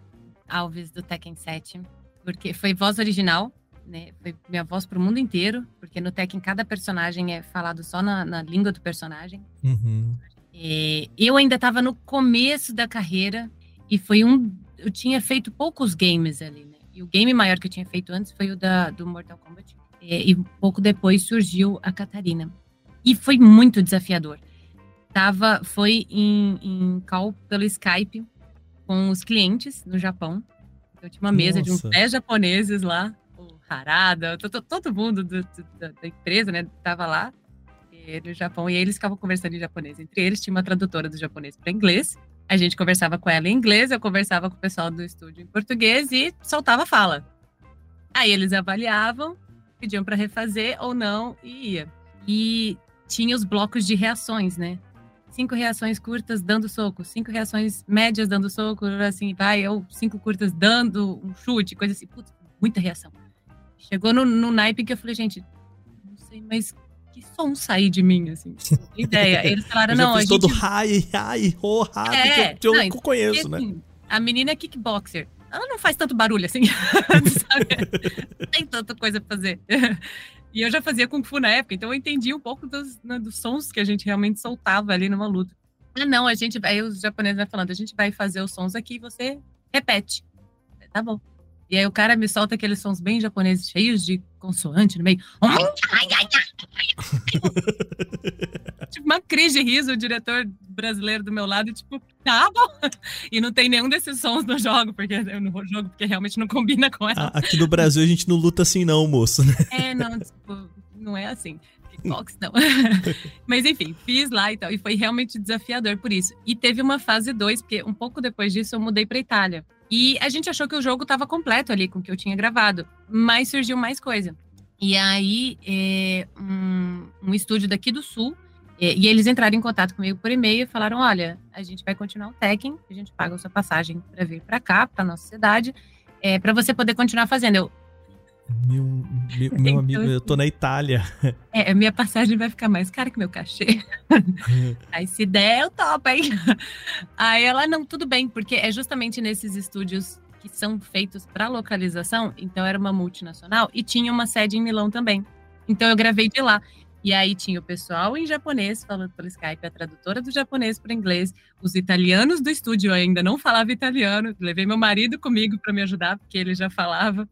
Alves do Tekken 7. Porque foi voz original, né? Foi minha voz pro mundo inteiro. Porque no Tekken cada personagem é falado só na, na língua do personagem. Uhum. É, eu ainda estava no começo da carreira e foi um. Eu tinha feito poucos games ali, né? E o game maior que eu tinha feito antes foi o da, do Mortal Kombat. É, e pouco depois surgiu a Catarina. E foi muito desafiador. Tava, foi em, em call pelo Skype com os clientes no Japão. Eu tinha uma mesa Nossa. de uns 10 japoneses lá, o Harada, todo, todo mundo do, do, da empresa, né, tava lá no Japão, e eles ficavam conversando em japonês. Entre eles tinha uma tradutora do japonês para inglês. A gente conversava com ela em inglês, eu conversava com o pessoal do estúdio em português e soltava fala. Aí eles avaliavam, pediam para refazer ou não e ia. E tinha os blocos de reações, né? Cinco reações curtas dando soco, cinco reações médias dando soco, assim, vai, ou cinco curtas dando um chute, coisa assim. Putz, muita reação. Chegou no, no naipe que eu falei, gente, não sei, mas que som sair de mim, assim. Ideia. [LAUGHS] Eles falaram, não, a gente... todo hi, hi, ho, ha, é, que eu, eu não, conheço, porque, né? Assim, a menina é kickboxer. Ela não faz tanto barulho assim, [LAUGHS] Não [LAUGHS] tem tanta coisa pra fazer. E eu já fazia Kung Fu na época, então eu entendi um pouco dos, né, dos sons que a gente realmente soltava ali numa luta. Ah, não, a gente vai, os japoneses vão falando, a gente vai fazer os sons aqui e você repete. Tá bom. E aí o cara me solta aqueles sons bem japoneses, cheios de consoante no meio. [LAUGHS] tipo, uma crise de riso, o diretor brasileiro do meu lado, tipo, tá bom. E não tem nenhum desses sons no jogo, porque no jogo, porque realmente não combina com ela. Aqui no Brasil a gente não luta assim, não, moço. Né? É, não, tipo, não é assim. Kickbox, não. [LAUGHS] Mas enfim, fiz lá e tal. E foi realmente desafiador por isso. E teve uma fase 2, porque um pouco depois disso eu mudei para Itália. E a gente achou que o jogo estava completo ali com o que eu tinha gravado, mas surgiu mais coisa. E aí, é, um, um, estúdio daqui do Sul, é, e eles entraram em contato comigo por e-mail e falaram: olha, a gente vai continuar o Tekken, a gente paga a sua passagem para vir para cá, para nossa cidade, é, para você poder continuar fazendo. Eu, Meu, meu, meu então, amigo, eu tô assim, na Itália. É, minha passagem vai ficar mais cara que meu cachê. [LAUGHS] Aí se der, eu topo, hein? Aí ela, não, tudo bem, porque é justamente nesses estúdios que são feitos para localização, então era uma multinacional e tinha uma sede em Milão também. Então eu gravei de lá. E aí tinha o pessoal em japonês falando pelo Skype, a tradutora do japonês para inglês, os italianos do estúdio ainda não falava italiano, levei meu marido comigo para me ajudar, porque ele já falava.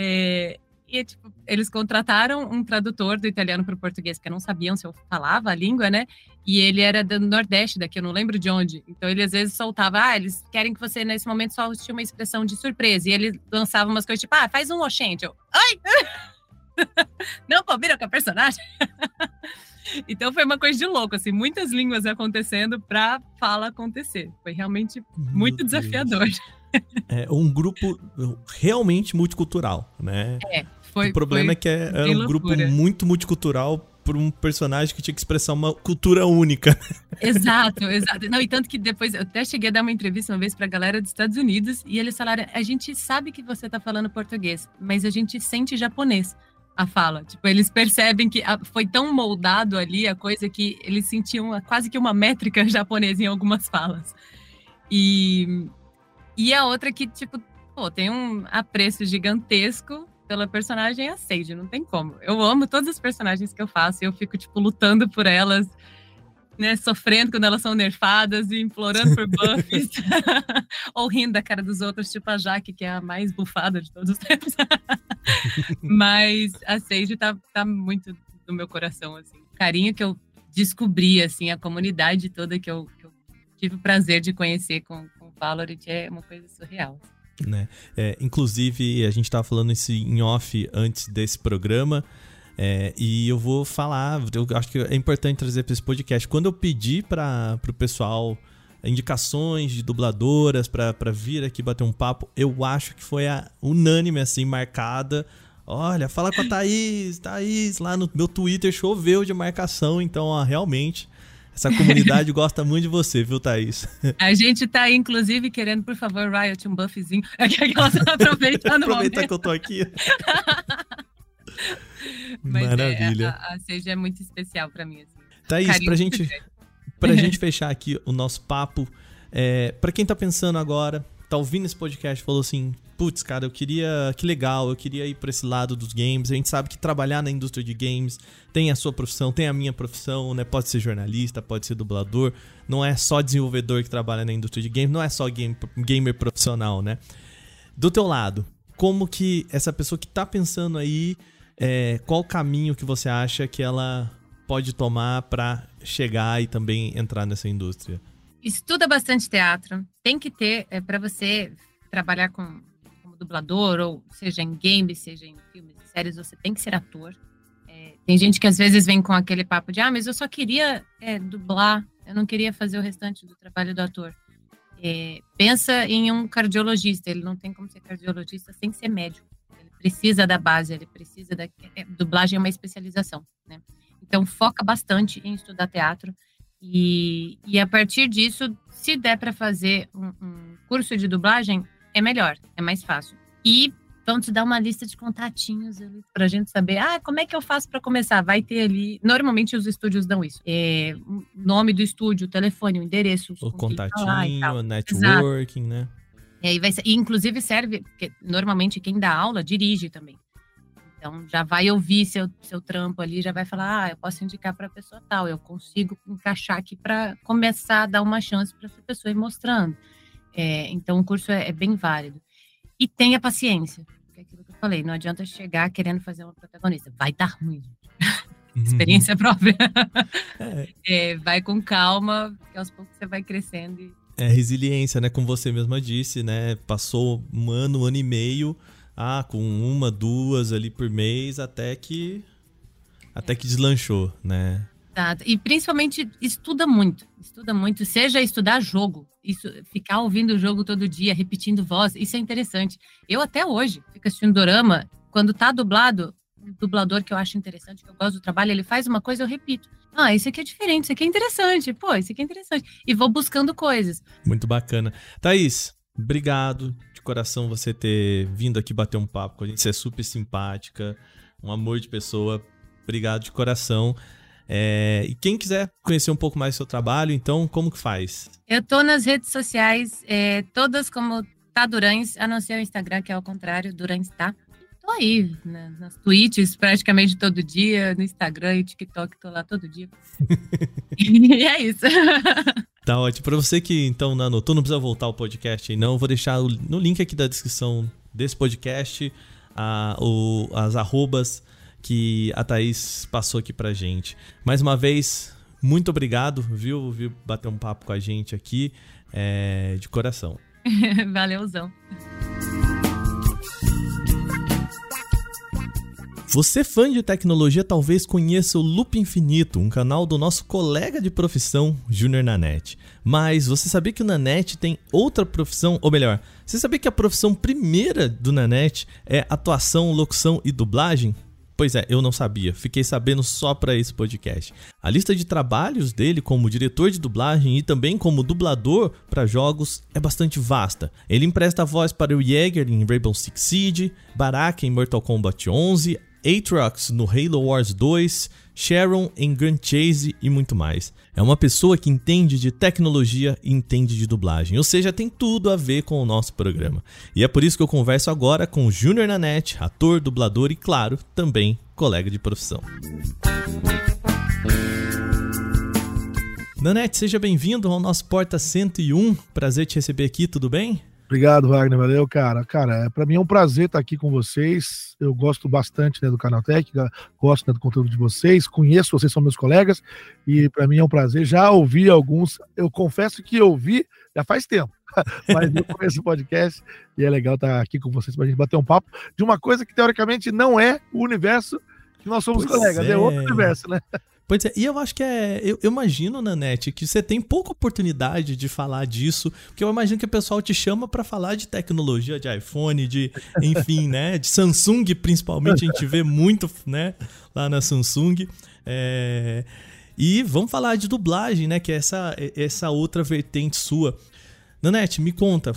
É, e tipo, eles contrataram um tradutor do italiano para o português, porque não sabiam se eu falava a língua, né? E ele era do Nordeste daqui, eu não lembro de onde. Então ele às vezes soltava, ah, eles querem que você nesse momento só tinha uma expressão de surpresa. E ele lançava umas coisas tipo, ah, faz um oxente. Eu, ai! [LAUGHS] não combina com a personagem. [LAUGHS] então foi uma coisa de louco, assim, muitas línguas acontecendo para fala acontecer. Foi realmente muito desafiador. É um grupo realmente multicultural, né? É, foi. O problema foi é que é, era um grupo muito multicultural por um personagem que tinha que expressar uma cultura única. [LAUGHS] Exato, exato. Não, e tanto que depois eu até cheguei a dar uma entrevista uma vez para a galera dos Estados Unidos e eles falaram: a gente sabe que você está falando português, mas a gente sente japonês a fala. Tipo, eles percebem que foi tão moldado ali a coisa que eles sentiam quase que uma métrica [LAUGHS] japonesa em algumas falas. E, e a outra que, tipo, pô, tem um apreço gigantesco pela personagem é a Sage, não tem como. Eu amo todas as personagens que eu faço e eu fico, tipo, lutando por elas, né, sofrendo quando elas são nerfadas e implorando por [LAUGHS] buffs. [LAUGHS] Ou rindo da cara dos outros, tipo a Jaque, que é a mais bufada de todos os tempos. [LAUGHS] Mas a Sage tá, tá muito no meu coração, assim. O carinho que eu descobri, assim, a comunidade toda que eu, que eu tive o prazer de conhecer com, Valorant é uma coisa surreal. Né? É, inclusive, a gente estava falando isso em off antes desse programa. É, e eu vou falar, eu acho que é importante trazer para esse podcast. Quando eu pedi para o pessoal indicações de dubladoras para vir aqui bater um papo, eu acho que foi a unânime, assim, marcada. Olha, fala com a Thaís, Thaís, lá no meu Twitter choveu de marcação, então, ó, realmente essa comunidade gosta muito de você, viu, Thaís? [LAUGHS] A gente tá, inclusive, querendo, por favor, Riot, um buffzinho. [LAUGHS] É que elas [LAUGHS] estão aproveitando Aproveitar que eu tô aqui. Mas é, Maravilha. É, a, a Seja é muito especial para mim. Assim. Thaís, pra gente, pra gente fechar aqui o nosso papo, é, para quem tá pensando agora, tá ouvindo esse podcast falou assim: putz, cara, eu queria. Que legal, eu queria ir pra esse lado dos games. A gente sabe que trabalhar na indústria de games tem a sua profissão, tem a minha profissão, né? Pode ser jornalista, pode ser dublador. Não é só desenvolvedor que trabalha na indústria de games, não é só game, gamer profissional, né? Do teu lado, como que essa pessoa que tá pensando aí, é, qual caminho que você acha que ela pode tomar para chegar e também entrar nessa indústria? Estuda bastante teatro. Tem que ter, é, para você trabalhar com, dublador, ou seja em games, seja em filmes e séries, você tem que ser ator. É, tem gente que às vezes vem com aquele papo de, ah, mas eu só queria é, dublar, eu não queria fazer o restante do trabalho do ator. É, pensa em um cardiologista, ele não tem como ser cardiologista sem ser médico. Ele precisa da base, ele precisa da. É, dublagem é uma especialização, né? Então, foca bastante em estudar teatro e, e a partir disso, se der para fazer um, um, curso de dublagem, é melhor, é mais fácil. E vão te dar uma lista de contatinhos ali para a gente saber, ah, como é que eu faço para começar? Vai ter ali, normalmente os estúdios dão isso. É, nome do estúdio, o telefone, o endereço. O contatinho, o networking, Exato. né? E aí vai ser, e inclusive serve, porque normalmente quem dá aula dirige também. Então, já vai ouvir seu, seu trampo ali, já vai falar: ah, eu posso indicar para a pessoa tal, eu consigo encaixar aqui para começar a dar uma chance para essa pessoa ir mostrando. É, então, o curso é, é, bem válido. E tenha paciência, que é aquilo que eu falei: não adianta chegar querendo fazer uma protagonista, vai dar ruim. [LAUGHS] Uhum. Experiência própria. É. [LAUGHS] é, vai com calma, que aos poucos você vai crescendo. E... É resiliência, né? Como você mesma disse, né? Passou um ano, um ano e meio ah, com uma, duas ali por mês, até que até que deslanchou, né? Exato. E principalmente estuda muito, estuda muito, seja estudar jogo, isso, ficar ouvindo o jogo todo dia, repetindo voz, isso é interessante. Eu até hoje fico assistindo dorama, quando tá dublado, um dublador que eu acho interessante, que eu gosto do trabalho, ele faz uma coisa, eu repito. Ah, isso aqui é diferente, isso aqui é interessante, pô, isso aqui é interessante. E vou buscando coisas. Muito bacana. Thaís, obrigado coração você ter vindo aqui bater um papo com a gente. Você é super simpática, um amor de pessoa. Obrigado de coração. É, e quem quiser conhecer um pouco mais do seu trabalho, então, como que faz? Eu tô nas redes sociais, é, todas como Tá Durães, a não ser o Instagram, que é ao contrário, Durães tá. Tô aí, né, nas tweets praticamente todo dia, no Instagram e TikTok, tô lá todo dia. [LAUGHS] e é isso. Tá ótimo. Para você que então não anotou, não precisa voltar ao podcast aí, não. Vou deixar no link aqui da descrição desse podcast a, o, as arrobas que a Thaís passou aqui pra gente. Mais uma vez, muito obrigado, viu? Viu bater um papo com a gente aqui é, de coração. [LAUGHS] Valeuzão. Você fã de tecnologia talvez conheça o Loop Infinito, um canal do nosso colega de profissão, Júnior Nanete. Mas você sabia que o Nanete tem outra profissão, ou melhor, você sabia que a profissão primeira do Nanete é atuação, locução e dublagem? Pois é, eu não sabia. Fiquei sabendo só para esse podcast. A lista de trabalhos dele como diretor de dublagem e também como dublador para jogos é bastante vasta. Ele empresta voz para o Jäger em Rainbow Six Siege, Baraka em Mortal Kombat 11, Aatrox no Halo Wars 2, Sharon em Grand Chase e muito mais. É uma pessoa que entende de tecnologia e entende de dublagem, ou seja, tem tudo a ver com o nosso programa. E é por isso que eu converso agora com o Júnior Nanete, ator, dublador e, claro, também colega de profissão. Nanete, seja bem-vindo ao nosso Porta 101. Prazer te receber aqui, tudo bem? Obrigado, Wagner. Valeu, cara. Cara, é, para mim é um prazer estar aqui com vocês. Eu gosto bastante né, do Canal Técnica, gosto né, do conteúdo de vocês, conheço vocês, são meus colegas, e para mim é um prazer. Já ouvi alguns, eu confesso que ouvi já faz tempo, [LAUGHS] mas eu conheço o podcast e é legal estar aqui com vocês para a gente bater um papo de uma coisa que teoricamente não é o universo que nós somos pois colegas, é. é outro universo, né? Pois é, e eu acho que é. Eu, eu imagino, Nanete, que você tem pouca oportunidade de falar disso, porque eu imagino que o pessoal te chama para falar de tecnologia, de iPhone, de. Enfim, né? De Samsung, principalmente, a gente vê muito, né? Lá na Samsung. É, e vamos falar de dublagem, né? Que é essa, essa outra vertente sua. Nanete, me conta,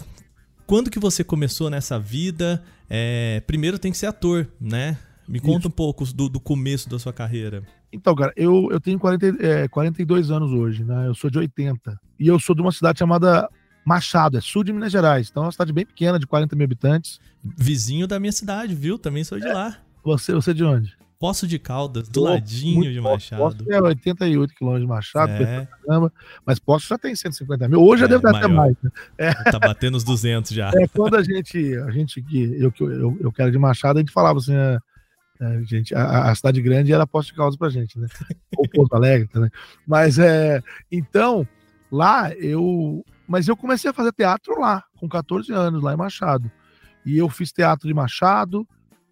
quando que você começou nessa vida? É, primeiro tem que ser ator, né? Me conta Isso. um pouco do, do começo da sua carreira. Então, cara, eu, eu tenho 40, é, 42 anos hoje, né? Eu sou de 80. E eu sou de uma cidade chamada Machado, é sul de Minas Gerais. Então é uma cidade bem pequena, de 40 mil habitantes. Vizinho da minha cidade, viu? Também sou de é. lá. Você, você é de onde? Poço de Caldas, do ladinho de Machado. Poço é 88 quilômetros de Machado, é. caramba, mas Poço já tem 150 mil. Hoje é, já deve dar até mais. Né? É. Tá batendo os 200 já. É, quando a gente, a gente que eu, eu, eu quero de Machado, a gente falava assim, é, é, gente, a, a, cidade grande era posto de causa pra gente, né? [LAUGHS] Ou Porto Alegre também. Mas é. Então, lá eu. Mas eu comecei a fazer teatro lá, com 14 anos, lá em Machado. E eu fiz teatro de Machado,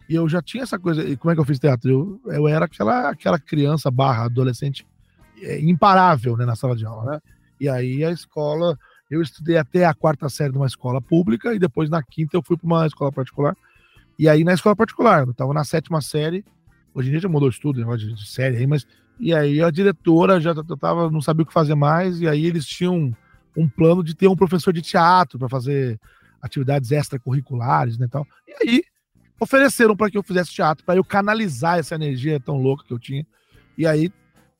e eu já tinha essa coisa. E como é que eu fiz teatro? Eu, eu era aquela, aquela criança barra adolescente é, imparável né, na sala de aula, né? E aí a escola. Eu estudei até a quarta série de uma escola pública, e depois na quinta eu fui para uma escola particular. E aí na escola particular, eu tava na sétima série, hoje em dia já mudou de tudo, negócio de série aí, mas. E aí a diretora já tava, não sabia o que fazer mais, e aí eles tinham um plano de ter um professor de teatro para fazer atividades extracurriculares, né, tal. E aí ofereceram para que eu fizesse teatro, para eu canalizar essa energia tão louca que eu tinha. E aí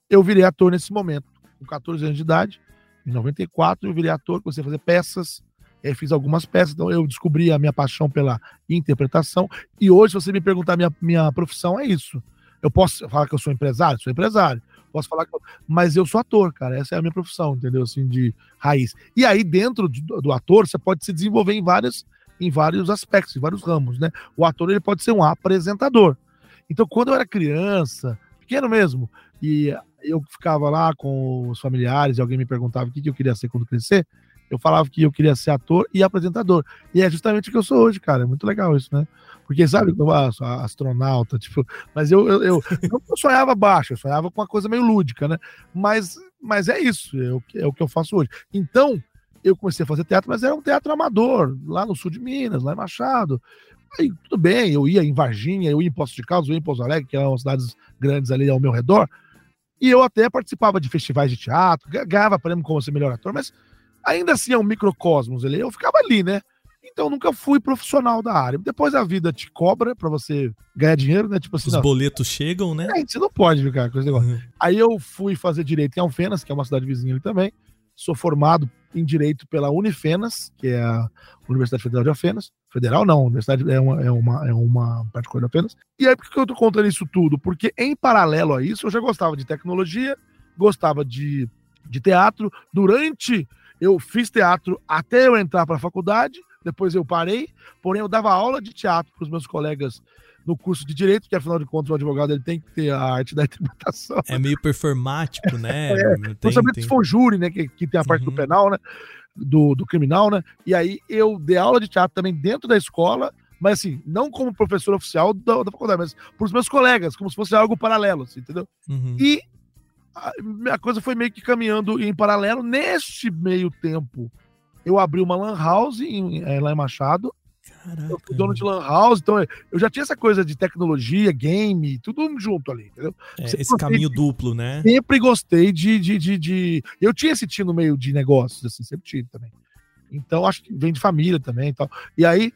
eu virei ator nesse momento, com 14 anos de idade. Em 94 eu virei ator, comecei a fazer peças, eu fiz algumas peças, então eu descobri a minha paixão pela interpretação. E hoje, se você me perguntar minha, minha profissão, é isso. Eu posso falar que eu sou empresário? Sou empresário. Posso falar que eu... Mas eu sou ator, cara. Essa é a minha profissão, entendeu? Assim, de raiz. E aí, dentro do, do ator, você pode se desenvolver em vários, em vários aspectos, em vários ramos, né? O ator, ele pode ser um apresentador. Então, quando eu era criança, pequeno mesmo, e eu ficava lá com os familiares e alguém me perguntava o que eu queria ser quando crescer, eu falava que eu queria ser ator e apresentador. E é justamente o que eu sou hoje, cara. É muito legal isso, né? Porque, sabe, eu sou astronauta, tipo, mas eu, eu, eu, [LAUGHS] eu, sonhava baixo, eu sonhava com uma coisa meio lúdica, né? Mas, mas é isso, é o, é o que eu faço hoje. Então, eu comecei a fazer teatro, mas era um teatro amador, lá no sul de Minas, lá em Machado. Aí, tudo bem, eu ia em Varginha, eu ia em Poço de Caldas, eu ia em Pouso Alegre, que eram cidades grandes ali ao meu redor, e eu até participava de festivais de teatro, ganhava prêmio como ser melhor ator, mas ainda assim é um microcosmos ali. Eu ficava ali, né? Então nunca fui profissional da área. Depois a vida te cobra para você ganhar dinheiro, né? Tipo assim, Os não, boletos chegam, né? é, você não pode ficar com esse negócio. Uhum. Aí eu fui fazer direito em Alfenas, que é uma cidade vizinha ali também. Sou formado em direito pela Unifenas, que é a Universidade Federal de Alfenas. Federal não, universidade é uma, é uma, é uma particular de Alfenas. E aí, por que eu tô contando isso tudo? Porque em paralelo a isso, eu já gostava de tecnologia, gostava de, de teatro. Durante, eu fiz teatro até eu entrar para a faculdade, depois eu parei, porém eu dava aula de teatro para os meus colegas no curso de direito, que afinal de contas o advogado ele tem que ter a arte da [LAUGHS] interpretação. É meio performático, né? [LAUGHS] É, Principalmente tem- se for júri, né? Que, que tem a parte do Uhum. penal, né? Do, do criminal, né? E aí eu dei aula de teatro também dentro da escola, mas assim, não como professor oficial da, da faculdade, mas para os meus colegas, como se fosse algo paralelo, assim, entendeu? Uhum. E a coisa foi meio que caminhando em paralelo. Neste meio tempo, eu abri uma lan house em, eh, lá em Machado. Caraca. Eu fui dono de lan house, então eu já tinha essa coisa de tecnologia, game, tudo junto ali, entendeu? É, esse caminho de- duplo, né? Sempre gostei de, de, de, de- Eu tinha esse tino meio de negócios, assim, sempre tive também. Então, acho que vem de família também e tal. E aí,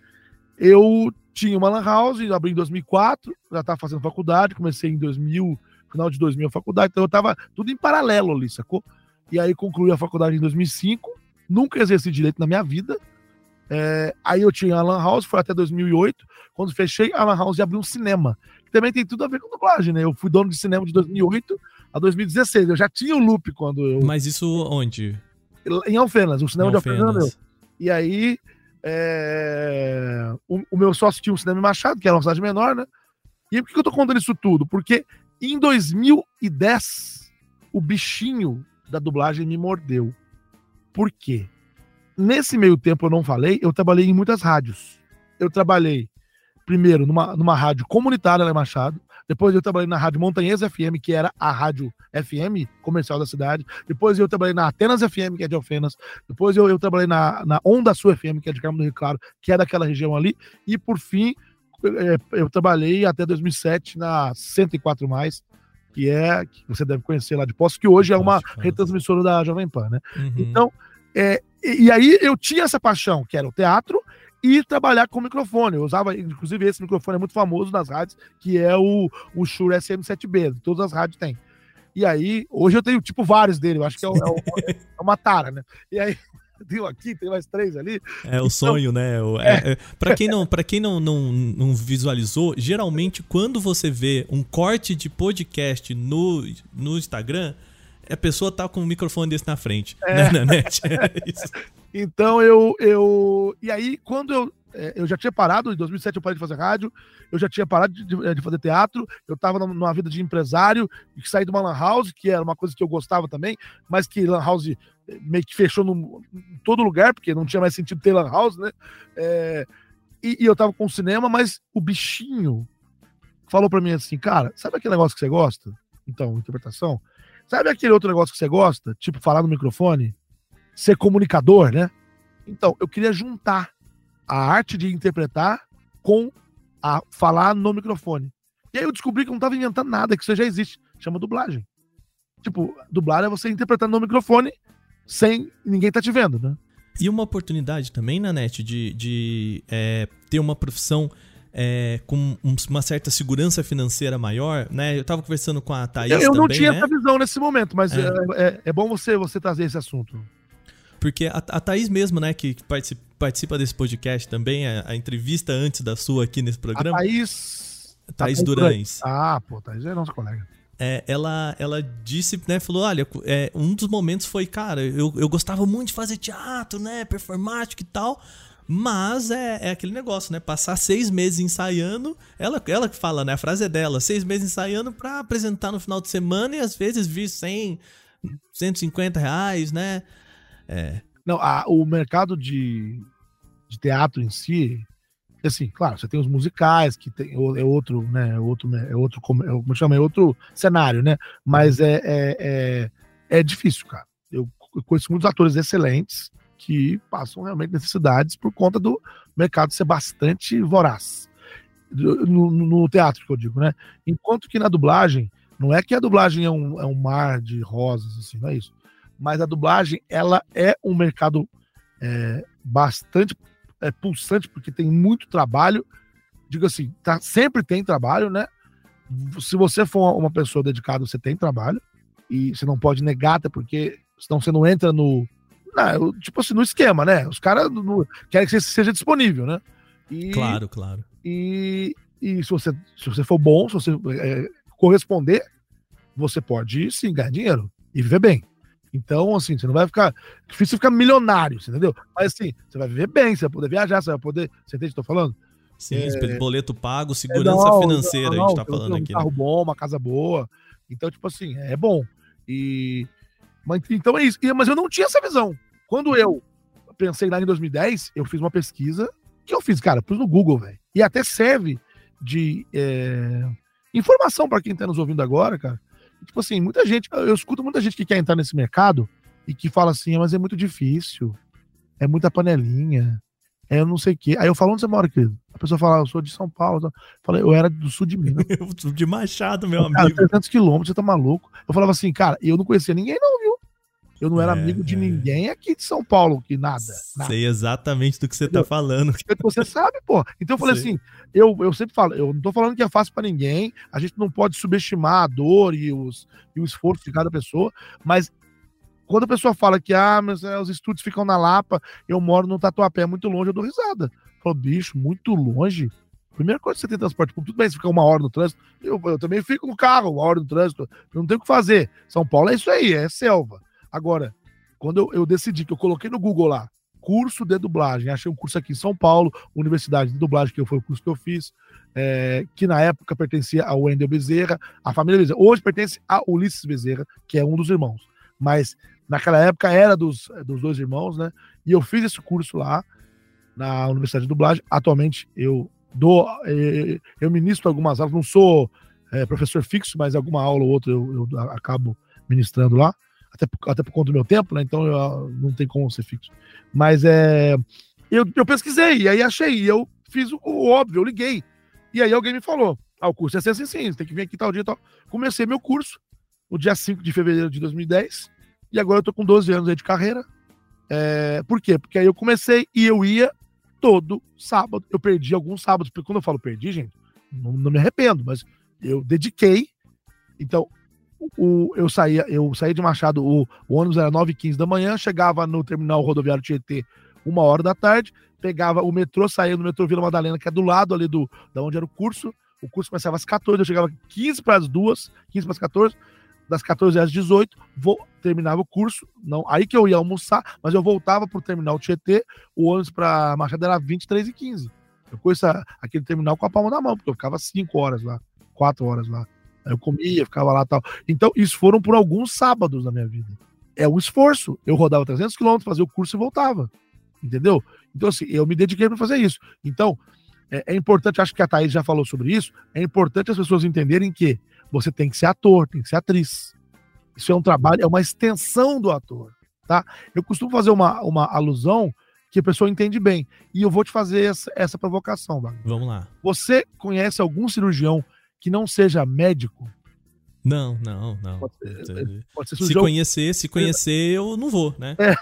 eu tinha uma lan house, abri em 2004, já estava fazendo faculdade, comecei em 2000, final de 2000 a faculdade, então eu tava tudo em paralelo ali, sacou? E aí concluí a faculdade em 2005, nunca exerci direito na minha vida. É, aí eu tinha a lan house, foi até 2008, quando fechei a lan house e abri um cinema, que também tem tudo a ver com dublagem, né? Eu fui dono de cinema de 2008 a 2016, eu já tinha o loop quando eu... Mas isso onde? Em Alfenas, o cinema Em de Alfenas meu. Alfenas. E aí, é, o, o meu sócio tinha um cinema em Machado, que era uma cidade menor, né? E por que eu tô contando isso tudo? Porque em 2010, o bichinho da dublagem me mordeu. Por quê? Nesse meio tempo eu não falei, eu trabalhei em muitas rádios. Eu trabalhei primeiro numa, numa rádio comunitária lá Machado, depois eu trabalhei na Rádio Montanhesa FM, que era a rádio FM comercial da cidade. Depois eu trabalhei na Atenas FM, que é de Alfenas. Depois eu, eu trabalhei na, na Onda Sul FM, que é de Carmo do Rio Claro, que é daquela região ali. E por fim, eu trabalhei até 2007 na 104 Mais, que é que você deve conhecer lá de Poços, que hoje é uma retransmissora da Jovem Pan, né? Uhum. Então, é, e, aí eu tinha essa paixão, que era o teatro, e trabalhar com microfone. Eu usava, inclusive, esse microfone é muito famoso nas rádios, que é o, o Shure SM7B, todas as rádios têm. E aí, hoje eu tenho, tipo, vários dele, eu acho que é, é [LAUGHS] é uma tara, né? E aí, tem um aqui, tem mais três ali. É o sonho, né? O- É, é, para quem, não, pra quem não, não, não visualizou, geralmente quando você vê um corte de podcast no, no Instagram, a pessoa tá com um microfone desse na frente. Né, na net. [LAUGHS] É isso. Então eu, eu. E aí, quando eu. É, Eu já tinha parado, em 2007 eu parei de fazer rádio, eu já tinha parado de, de- de fazer teatro, eu tava numa- vida de empresário, e saí de uma lan house, que era uma coisa que eu gostava também, mas que lan house eh, meio que fechou no, em todo lugar, porque não tinha mais sentido ter lan house, né? É, e, e eu tava com o cinema, mas o bichinho falou pra mim assim, cara, sabe aquele negócio que você gosta? Então, interpretação. Sabe aquele outro negócio que você gosta? Tipo, falar no microfone? Ser comunicador, né? Então, eu queria juntar a arte de interpretar com a falar no microfone. E aí eu descobri que eu não tava inventando nada, que isso já existe. Chama dublagem. Tipo, dublar é você interpretar no microfone sem ninguém tá te vendo, né? E uma oportunidade também na net de, de é, ter uma profissão é, com um- uma certa segurança financeira maior, né? Eu tava conversando com a Thaís Eu, eu não também, tinha né? essa visão nesse momento, mas É. é, é- é bom você, você trazer esse assunto. Porque a, a Thaís mesmo, né, que participa, participa desse podcast também, a, a entrevista antes da sua aqui nesse A programa, Thaís. Thaís a Durães. Ah, pô, Thaís é nossa colega. É, ela, ela disse, né, falou, olha, é, um dos momentos foi, cara, eu, eu gostava muito de fazer teatro, né, performático e tal, mas é, é aquele negócio, né, passar seis meses ensaiando, ela, ela que fala, né, a frase é dela, seis meses ensaiando pra apresentar no final de semana e às vezes vir 100, 150 reais, né, é, Não, a- o mercado de, de teatro em si, assim, claro, você tem os musicais, que tem, é outro, né, é outro, é outro, como, é, chama, é outro cenário, né, mas é, é, é, é difícil, cara. Eu conheço muitos atores excelentes que passam realmente necessidades por conta do mercado ser bastante voraz. No, no teatro, que eu digo, né? Enquanto que na dublagem, não é que a dublagem é um, é um mar de rosas, assim, não é isso mas a dublagem ela é um mercado é, bastante é, pulsante, porque tem muito trabalho. Digo assim, tá, sempre tem trabalho, né? Se você for uma pessoa dedicada, você tem trabalho. E você não pode negar, até porque senão você não entra no. Não, tipo assim, no esquema, né? Os caras querem que você seja disponível, né? E, claro, claro. E, e se, você, se você for bom, se você é, corresponder, você pode sim ganhar dinheiro e viver bem. Então, assim, você não vai ficar. Difícil ficar milionário, entendeu? Mas assim, você vai viver bem, você vai poder viajar, você vai poder. Você entende o que eu tô falando? Sim, é... boleto pago, segurança é, não, financeira, não, não, a gente tá falando um aqui. Um carro né? bom, uma casa boa. Então, tipo assim, é bom. E. Mas, então é isso. Mas eu não tinha essa visão. Quando eu pensei lá em 2010, eu fiz uma pesquisa que eu fiz, cara, pus no Google, velho. E até serve de é, informação para quem tá nos ouvindo agora, cara. Tipo assim, muita gente, eu escuto muita gente que quer entrar nesse mercado e que fala assim, ah, mas é muito difícil, é muita panelinha, é eu não sei o quê. Aí eu falo, onde você mora, querido? A pessoa fala, eu sou de São Paulo. Eu falei, eu era do sul de Minas. [LAUGHS] de Machado, meu cara, amigo. 300 quilômetros, você tá maluco? Eu falava assim, cara, eu não conhecia ninguém não, viu? Eu não era é, amigo de é. ninguém aqui de São Paulo, que nada, nada. Sei exatamente do que você tá Entendeu? tá falando. Você [LAUGHS] sabe, pô. Então eu falei Sei. assim, eu, eu sempre falo, eu não tô falando que é fácil para ninguém, a gente não pode subestimar a dor e, os, e o esforço de cada pessoa, mas quando a pessoa fala que ah, mas é, os estudos ficam na Lapa, eu moro no Tatuapé, muito longe, eu dou risada. Falou, bicho, muito longe. Primeira coisa que você tem transporte público, tudo bem, se ficar uma hora no trânsito, eu, eu também fico no carro, uma hora no trânsito, eu não tenho o que fazer. São Paulo é isso aí, é selva. Agora, quando eu, eu decidi que eu coloquei no Google lá, curso de dublagem, achei um curso aqui em São Paulo, Universidade de Dublagem, que foi o curso que eu fiz, é, que na época pertencia ao Wendel Bezerra, a família Bezerra. Hoje pertence a Ulisses Bezerra, que é um dos irmãos. Mas naquela época era dos, dos dois irmãos, né? E eu fiz esse curso lá na Universidade de Dublagem. Atualmente eu dou, é, eu ministro algumas aulas, não sou é, professor fixo, mas alguma aula ou outra eu, eu acabo ministrando lá até por, até por conta do meu tempo, né? Então eu, não tem como ser fixo. Mas é. Eu, eu pesquisei, e aí achei, e eu fiz o, o, óbvio, eu liguei. E aí alguém me falou: ah, o curso é assim, assim, sim, você tem que vir aqui tal dia e tal. Comecei meu curso no dia 5 de fevereiro de 2010, e agora eu tô com 12 anos aí de carreira. É, por quê? Porque aí eu comecei e eu ia todo sábado. Eu perdi alguns sábados, porque quando eu falo perdi, gente, não, não me arrependo, mas eu dediquei. Então, o, eu saía, eu saía de Machado, o, o ônibus era 9h15 da manhã, chegava no terminal rodoviário Tietê uma hora da tarde, pegava o metrô, saía no metrô Vila Madalena, que é do lado ali do da onde era o curso. O curso começava às 14, eu chegava 15 para as duas, 15 para as 14, das 14 às 18, vou, terminava o curso, não, aí que eu ia almoçar, mas eu voltava para o terminal Tietê, o ônibus para Machado era 23 e 15. Eu conheço aquele terminal com a palma na mão, porque eu ficava 5 horas lá, 4 horas lá. Eu comia, ficava lá tal. Então, isso foram por alguns sábados na minha vida. É um esforço. Eu rodava 300 quilômetros, fazia o curso e voltava. Entendeu? Então, assim, eu me dediquei para fazer isso. Então, é, é, importante, acho que a Thaís já falou sobre isso, é importante as pessoas entenderem que você tem que ser ator, tem que ser atriz. Isso é um trabalho, é uma extensão do ator, tá? Eu costumo fazer uma, uma alusão que a pessoa entende bem. E eu vou te fazer essa, essa provocação, Wagner. Vamos lá. Você conhece algum cirurgião que não seja médico. Não, não, não. Pode ser, pode ser se conhecer, se conhecer, eu não vou, né? É,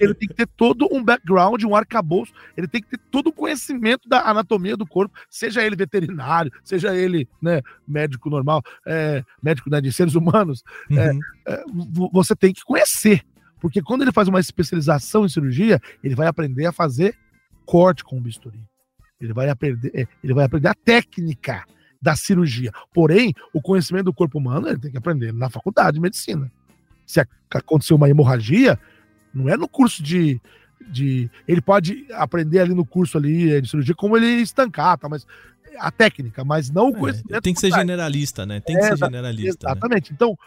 ele tem que ter todo um background, um arcabouço, ele tem que ter todo o conhecimento da anatomia do corpo, seja ele veterinário, seja ele né, médico normal, é, médico né, de seres humanos, é, uhum. é, você tem que conhecer. Porque quando ele faz uma especialização em cirurgia, ele vai aprender a fazer corte com o bisturi. Ele vai aprender, é, ele vai aprender a técnica da cirurgia. Porém, o conhecimento do corpo humano ele tem que aprender na faculdade de medicina. Se aconteceu uma hemorragia, não é no curso de, de. Ele pode aprender ali no curso ali eh, de cirurgia como ele estancar, tá? Mas a técnica, mas não o é, conhecimento. Tem que ser generalista, né? Tem que é, ser generalista. Né? Exatamente. Né? Então,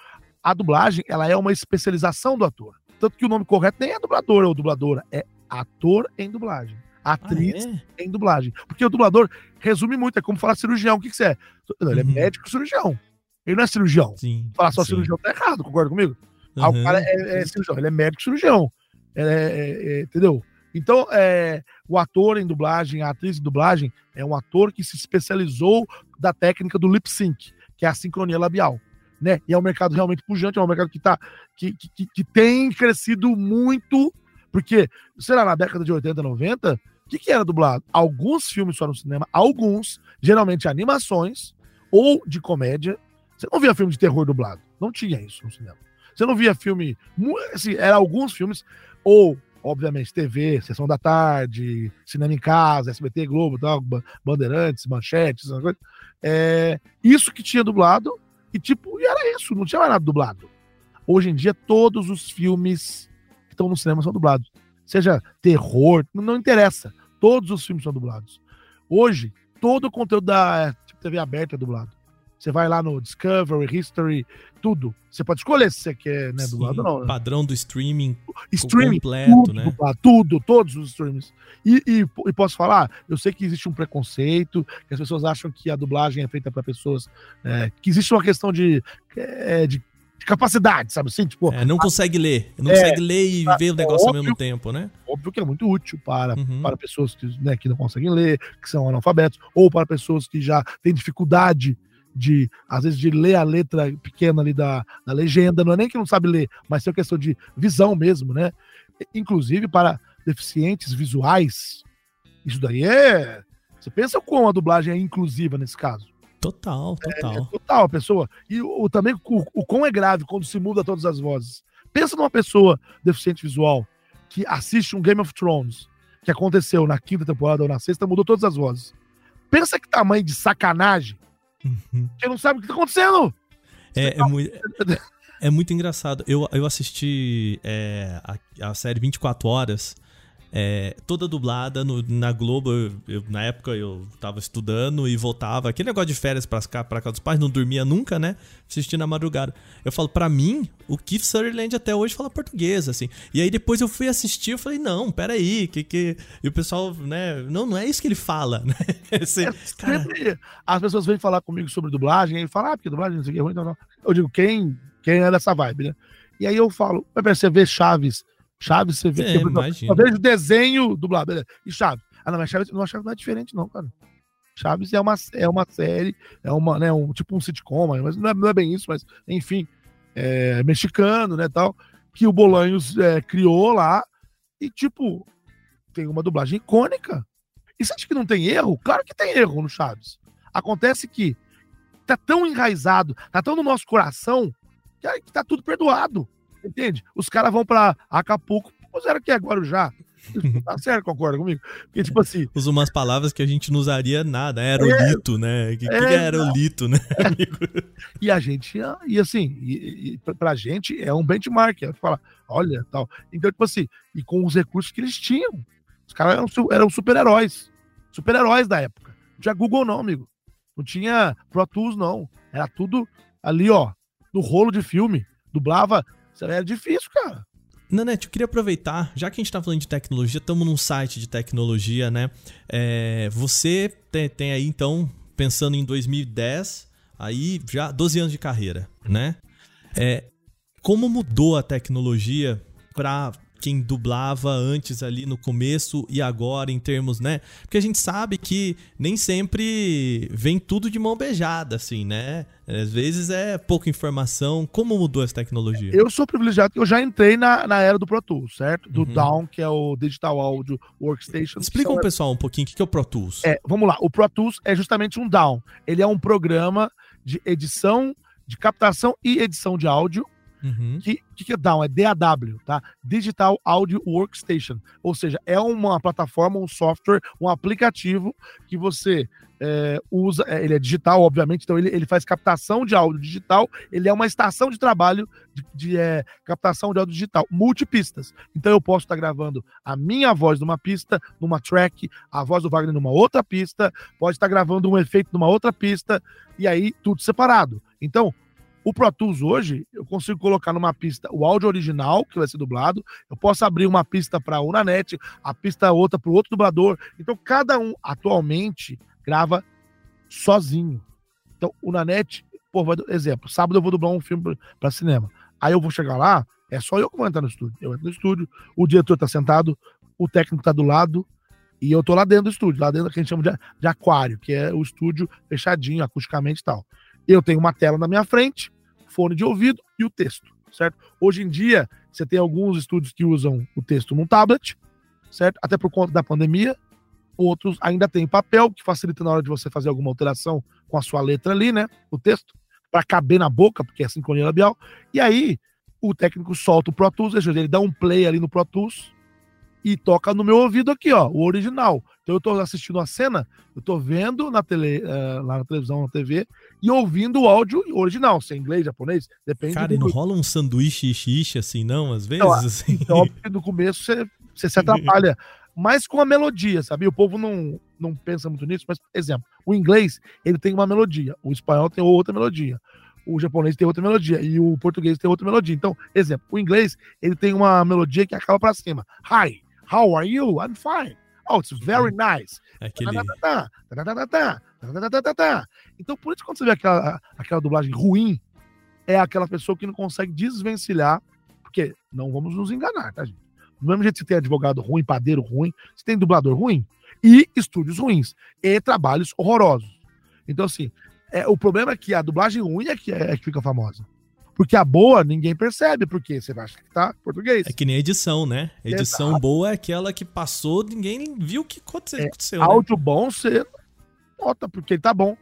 a dublagem ela é uma especialização do ator. Tanto que o nome correto nem é dublador ou dubladora, é ator em dublagem atriz ah, é? em dublagem. Porque o dublador resume muito, é como falar cirurgião. O que, que você é? Ele é uhum. médico cirurgião. Ele não é cirurgião. Sim, falar só sim. cirurgião tá errado, concorda comigo? Uhum. Ah, o cara é, é, cirurgião, ele é médico cirurgião. É, é, é, entendeu? Então, é, o ator em dublagem, a atriz em dublagem, é um ator que se especializou da técnica do lip sync, que é a sincronia labial. Né? E é um mercado realmente pujante, é um mercado que, tá, que, que, que tem crescido muito, porque, sei lá, na década de 80, 90, O que, que era dublado? Alguns filmes só no cinema, alguns, geralmente animações ou de comédia. Você não via filme de terror dublado. Não tinha isso no cinema. Você não via filme. Assim, era alguns filmes, ou, obviamente, TV, Sessão da Tarde, Cinema em Casa, SBT, Globo, tal, Bandeirantes, Manchetes, coisas. É, isso que tinha dublado, e tipo, e era isso, não tinha mais nada dublado. Hoje em dia, todos os filmes que estão no cinema são dublados. Seja terror, não interessa. Todos os filmes são dublados. Hoje, todo o conteúdo da tipo, TV aberta é dublado. Você vai lá no Discovery, History, tudo. Você pode escolher se você quer, né, dublado ou não. Né? Padrão do streaming, streaming completo, tudo, né? Dublado, tudo, todos os streams. E, e, e, posso falar, eu sei que existe um preconceito, que as pessoas acham que a dublagem é feita para pessoas, é, que existe uma questão de, é, de capacidade, sabe assim? Tipo, é, não consegue ler. Não é, consegue ler e tá, ver o negócio óbvio, ao mesmo tempo, né? Óbvio que é muito útil para, uhum. para pessoas que, né, que não conseguem ler, que são analfabetos, ou para pessoas que já têm dificuldade de, às vezes, de ler a letra pequena ali da, da legenda, não é nem que não sabe ler, mas é uma questão de visão mesmo, né? Inclusive para deficientes visuais, isso daí é. Você pensa como a dublagem é inclusiva nesse caso? Total, total. É, é total, a pessoa. E o, também o, o quão é grave quando se muda todas as vozes. Pensa numa pessoa deficiente visual que assiste um Game of Thrones, que aconteceu na quinta temporada ou na sexta, mudou todas as vozes. Pensa que tamanho de sacanagem Uhum. Que não sabe o que tá acontecendo. É, é, muito, é, é, muito engraçado. Eu, eu assisti é, a, a série 24 Horas é, toda dublada no, na Globo. Eu, eu, na época eu tava estudando e voltava. Aquele negócio de férias pra cá, pra cá dos pais, não dormia nunca, né? Assistindo na madrugada. Eu falo, para mim, o Keith Sutherland até hoje fala português, assim. E aí depois eu fui assistir, eu falei, não, peraí, que que. E o pessoal, né? Não, não é isso que ele fala, [LAUGHS] né? Esse, é, cara... As pessoas vêm falar comigo sobre dublagem e falam, ah, porque dublagem não sei o que é ruim, não, não. Eu digo, quem, quem é dessa vibe, né? E aí eu falo, você vê Chaves Chaves, você vê. É, eu vejo desenho dublado. Beleza. E Chaves. Ah, não, mas Chaves, não, Chaves não é diferente, não, cara. Chaves é uma, é uma série, é uma, né, um, tipo um sitcom, mas não é, não é bem isso, mas enfim, é mexicano, né, tal, que o Bolanhos é, criou lá e, tipo, tem uma dublagem icônica. E você acha que não tem erro? Claro que tem erro no Chaves. Acontece que tá tão enraizado, tá tão no nosso coração, que, que tá tudo perdoado. Entende? Os caras vão pra Acapulco, puseram aqui agora já. [LAUGHS] Tá certo, concorda comigo? Porque, tipo assim. Usa umas palavras que a gente não usaria nada. Aerolito, é, né? O que, é, que é aerolito, né, amigo? E a gente, e assim, e, e pra gente é um benchmark. É falar, olha, tal. Então, tipo assim, e com os recursos que eles tinham. Os caras eram, eram super-heróis. Super-heróis da época. Não tinha Google, não, amigo. Não tinha Pro Tools, não. Era tudo ali, ó, no rolo de filme. Dublava era difícil, cara. Nanete, eu queria aproveitar, já que a gente tá falando de tecnologia, estamos num site de tecnologia, né? É, você tem, tem, aí, então, pensando em 2010, aí já 12 anos de carreira, né? É, como mudou a tecnologia para quem dublava antes ali no começo e agora em termos, né? Porque a gente sabe que nem sempre vem tudo de mão beijada, assim, né? Às vezes é pouca informação. Como mudou essa tecnologia? Eu sou privilegiado que eu já entrei na, na era do Pro Tools, certo? Do uhum. DAW, que é o Digital Audio Workstation. Explica um pessoal um pouquinho o que é o Pro Tools. É, vamos lá. O Pro Tools é justamente um DAW. Ele é um programa de edição, de captação e edição de áudio Uhum. Que, que é DAW? É DAW, tá? Digital Audio Workstation. Ou seja, é uma plataforma, um software, um aplicativo que você é, usa. É, ele é digital, obviamente, então ele, ele faz captação de áudio digital. Ele é uma estação de trabalho de, de é, captação de áudio digital, multipistas. Então eu posso estar gravando a minha voz numa pista, numa track, a voz do Wagner numa outra pista, pode estar gravando um efeito numa outra pista, e aí tudo separado. Então, o Pro Tools hoje, eu consigo colocar numa pista o áudio original, que vai ser dublado, eu posso abrir uma pista para uma net, a pista outra para o outro dublador. Então, cada um atualmente grava sozinho. Então, o Nanete, por exemplo, sábado eu vou dublar um filme para cinema. Aí eu vou chegar lá, é só eu que vou entrar no estúdio. Eu entro no estúdio, o diretor está sentado, o técnico está do lado, e eu tô lá dentro do estúdio, lá dentro que a gente chama de, de aquário, que é o estúdio fechadinho, acusticamente e tal. Eu tenho uma tela na minha frente, fone de ouvido e o texto, certo? Hoje em dia, você tem alguns estúdios que usam o texto num tablet, certo? Até por conta da pandemia, outros ainda tem papel, que facilita na hora de você fazer alguma alteração com a sua letra ali, né? O texto, para caber na boca, porque é sincronia labial. E aí, o técnico solta o Pro Tools, ele dá um play ali no Pro Tools e toca no meu ouvido aqui, ó, o original. Então eu tô assistindo a cena, eu tô vendo na tele, uh, lá na televisão, na TV, e ouvindo o áudio original, se é inglês, japonês, depende. Cara, e não rola um sanduíche xixi assim, não, às vezes? Então, assim. então no começo você, você se atrapalha. mas com a melodia, sabe? O povo não, não pensa muito nisso, mas, exemplo, o inglês, ele tem uma melodia, o espanhol tem outra melodia, o japonês tem outra melodia e o português tem outra melodia. Então, exemplo, o inglês, ele tem uma melodia que acaba para cima. Hi, how are you? I'm fine. Oh, it's very nice. Aquele... Então, por isso, quando você vê aquela, aquela dublagem ruim, é aquela pessoa que não consegue desvencilhar, porque não vamos nos enganar, tá, gente? Do mesmo jeito que você tem advogado ruim, padeiro ruim, você tem dublador ruim e estúdios ruins e trabalhos horrorosos. Então, assim, é, o problema é que a dublagem ruim é que, é, é que fica famosa. Porque a boa ninguém percebe, porque você acha que tá português. É que nem edição, né? Edição Exato. boa é aquela que passou, ninguém viu o que aconteceu. É, aconteceu né? áudio bom, você nota, porque ele tá bom.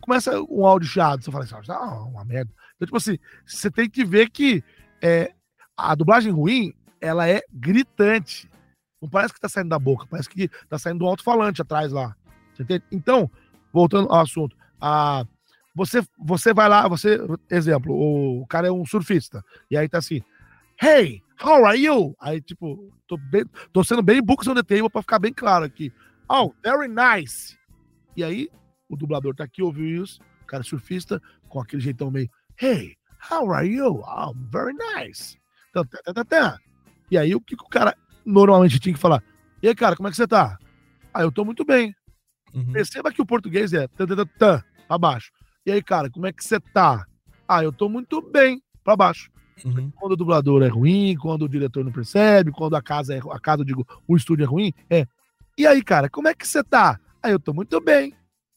Começa um áudio chiado, você fala assim, ah, uma merda. Então, tipo assim, você tem que ver que é, a dublagem ruim, ela é gritante. Não parece que tá saindo da boca, parece que tá saindo do alto-falante atrás lá. Então, voltando ao assunto, a você, você vai lá, você, exemplo, o cara é um surfista, e aí tá assim, hey, how are you? Aí, tipo, tô, bem, tô sendo bem books on the table pra ficar bem claro aqui. Oh, very nice. E aí, o dublador tá aqui, ouviu isso, o cara é surfista, com aquele jeitão meio, hey, how are you? Oh, very nice. Então, tá, tá, tá. E aí, o que, que o cara normalmente tinha que falar? E aí, cara, como é que você tá? Ah, eu tô muito bem. Uhum. Perceba que o português é tá, tá, tá, tá, pra baixo. E aí, cara, como é que você tá? Ah, eu tô muito bem, para baixo. Uhum. Quando o dublador é ruim, quando o diretor não percebe, quando a casa é a casa, eu digo, o estúdio é ruim, é. E aí, cara, como é que você tá? Ah, eu tô muito bem.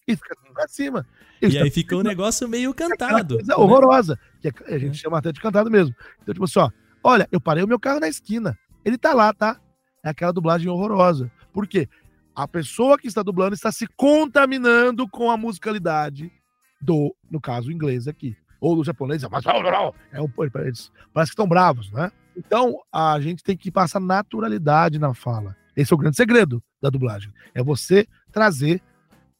E fica pra cima. E, e aí fica um negócio meio [LAUGHS] cantado. Coisa né? horrorosa. Que a gente é. chama até de cantado mesmo. Então, tipo assim, ó, olha, eu parei o meu carro na esquina. Ele tá lá, tá? É aquela dublagem horrorosa. Por quê? A pessoa que está dublando está se contaminando com a musicalidade do, no caso, inglês aqui. Ou do japonês, mas é um, eles parece que estão bravos, né? Então, a gente tem que passar naturalidade na fala. Esse é o grande segredo da dublagem. É você trazer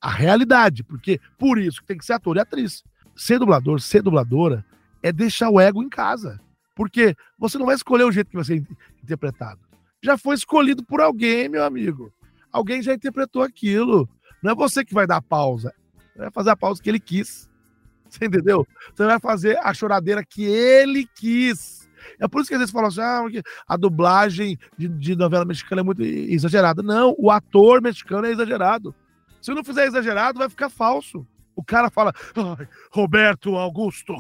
a realidade, porque por isso que tem que ser ator e atriz. Ser dublador, ser dubladora é deixar o ego em casa. Porque você não vai escolher o jeito que vai ser interpretado. Já foi escolhido por alguém, meu amigo. Alguém já interpretou aquilo. Não é você que vai dar pausa, você vai fazer a pausa que ele quis. Você entendeu? Você vai fazer a choradeira que ele quis. É por isso que às vezes falam assim: ah, a dublagem de, de, novela mexicana é muito exagerada. Não, o ator mexicano é exagerado. Se não fizer exagerado, vai ficar falso. O cara fala, Roberto Augusto.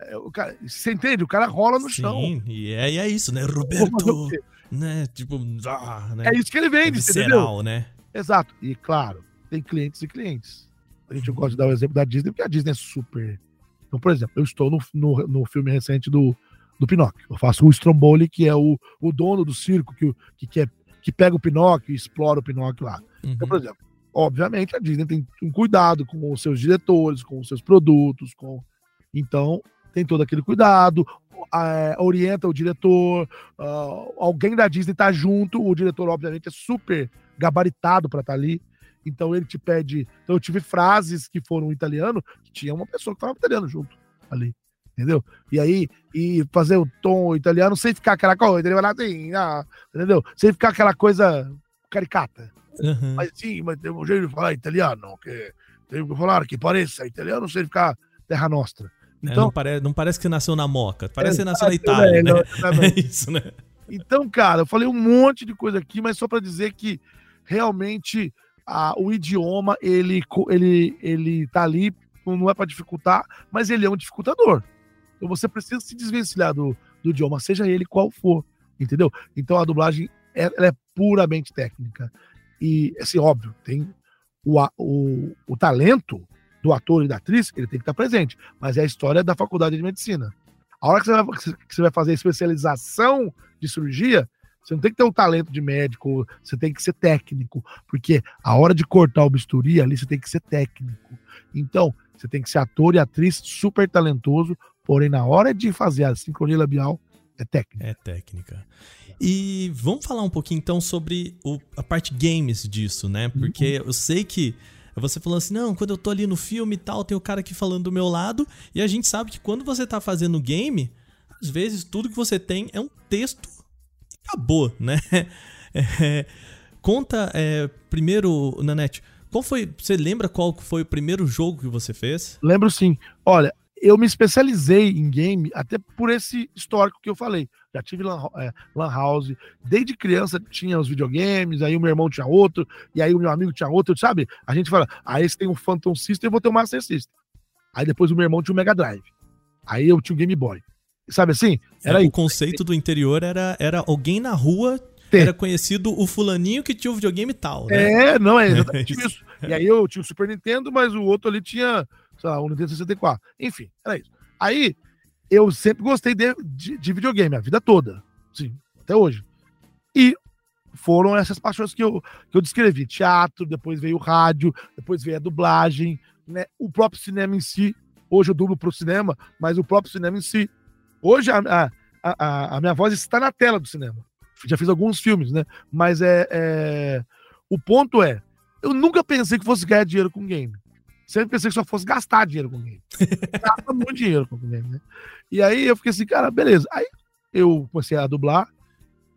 É, o cara, você entende? O cara rola no Sim, chão. Sim, e é, é isso, né? Roberto. Né? Tipo, ah, né? É isso que ele vende, é visceral, entendeu? né? Exato. E claro, tem clientes e clientes. A gente gosta de dar o exemplo da Disney, porque a Disney é super. Então, por exemplo, eu estou no, no, no filme recente do, do Pinóquio. Eu faço o Stromboli, que é o, o dono do circo, que, que, quer, que pega o Pinóquio e explora o Pinóquio lá. Uhum. Então, por exemplo, obviamente a Disney tem um cuidado com os seus diretores, com os seus produtos, com. Então, tem todo aquele cuidado, é, orienta o diretor, uh, alguém da Disney tá junto, o diretor, obviamente, é super gabaritado para estar tá ali. Então ele te pede. Então eu tive frases que foram italiano, que tinha uma pessoa que falava italiano junto ali. Entendeu? E aí, e fazer o tom italiano sem ficar aquela coisa, ele vai assim, ah, entendeu? Sem ficar aquela coisa caricata. Uhum. Mas sim, mas tem um jeito de falar italiano, que tem que falar que pareça italiano sem ficar terra nostra. Então, é, não, pare, não, parece que nasceu na Moca, parece é, que nasceu na Itália, é, né? [LAUGHS] É isso, né? Então, cara, eu falei um monte de coisa aqui, mas só para dizer que realmente a, o idioma ele, ele, ele tá ali, não é para dificultar, mas ele é um dificultador. Então você precisa se desvencilhar do, do idioma, seja ele qual for, entendeu? Então a dublagem é, é puramente técnica. E, assim, óbvio, tem o, o, o talento do ator e da atriz, ele tem que estar presente, mas é a história da faculdade de medicina. A hora que você vai, que você vai fazer especialização de cirurgia, Você não tem que ter um talento de médico, você tem que ser técnico, porque a hora de cortar o bisturi ali você tem que ser técnico. Então, você tem que ser ator e atriz super talentoso, porém na hora de fazer a sincronia labial é técnica. É técnica. E vamos falar um pouquinho então sobre o, a parte games disso, né? Porque uhum. eu sei que você falando assim, não, quando eu tô ali no filme e tal, tem o cara aqui falando do meu lado, e a gente sabe que quando você tá fazendo game, às vezes tudo que você tem é um texto acabou, né? [LAUGHS] É, conta é, primeiro, Nanete, qual foi. Você lembra qual foi o primeiro jogo que você fez? Lembro sim. Olha, eu me especializei em game até por esse histórico que eu falei. Já tive lan, é, lan, house, desde criança tinha os videogames, aí o meu irmão tinha outro, e aí o meu amigo tinha outro, sabe? A gente fala, ah, esse tem um Phantom System, eu vou ter um Master System. Aí depois o meu irmão tinha um Mega Drive. Aí eu tinha um Game Boy. Sabe assim? Era é, o conceito do interior era, era alguém na rua era conhecido o fulaninho que tinha o videogame tal, né? É, não, é [LAUGHS] exatamente é isso. E aí eu tinha o Super Nintendo, mas o outro ali tinha, sei lá, o Nintendo 64. Enfim, era isso. Aí eu sempre gostei de, de, de videogame, a vida toda. Sim, até hoje. E foram essas paixões que eu, que eu descrevi. Teatro, depois veio o rádio, depois veio a dublagem, né? o próprio cinema em si. Hoje eu dublo para o cinema, mas o próprio cinema em si. Hoje a, a, a, a, minha voz está na tela do cinema. Já fiz alguns filmes, né? Mas é, é, O ponto é, eu nunca pensei que fosse ganhar dinheiro com game. Sempre pensei que só fosse gastar dinheiro com game. [LAUGHS] Gasta muito dinheiro com game, né? E aí eu fiquei assim, cara, beleza. Aí eu comecei a dublar.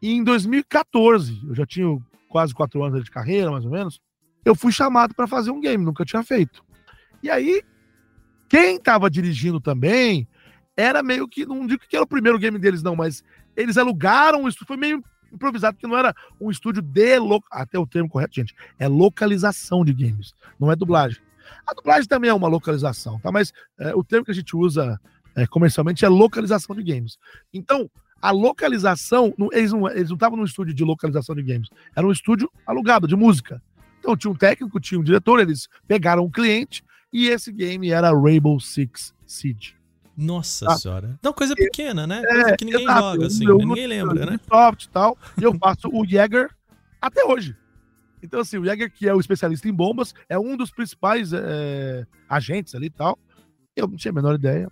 E em 2014, eu já tinha quase quatro anos de carreira, mais ou menos, eu fui chamado para fazer um game, nunca tinha feito. E aí, quem estava dirigindo também era meio que, não digo que era o primeiro game deles, não, mas eles alugaram o estúdio, foi meio improvisado, porque não era um estúdio de. Lo... Até o termo correto, gente, é localização de games, não é dublagem. A dublagem também é uma localização, tá? Mas é, o termo que a gente usa é, comercialmente é localização de games. Então, a localização, eles não eles não estavam num estúdio de localização de games, era um estúdio alugado de música. Então tinha um técnico, tinha um diretor, eles pegaram um cliente e esse game era Rainbow Six Siege. Nossa tá? senhora. Não, coisa pequena, né? Coisa é, que ninguém exato, joga, assim, eu, ninguém lembra, né? Soft e tal. E eu faço o Jäger até hoje. Então, assim, o Jäger, que é o especialista em bombas, é um dos principais é, agentes ali e tal. Eu não tinha a menor ideia.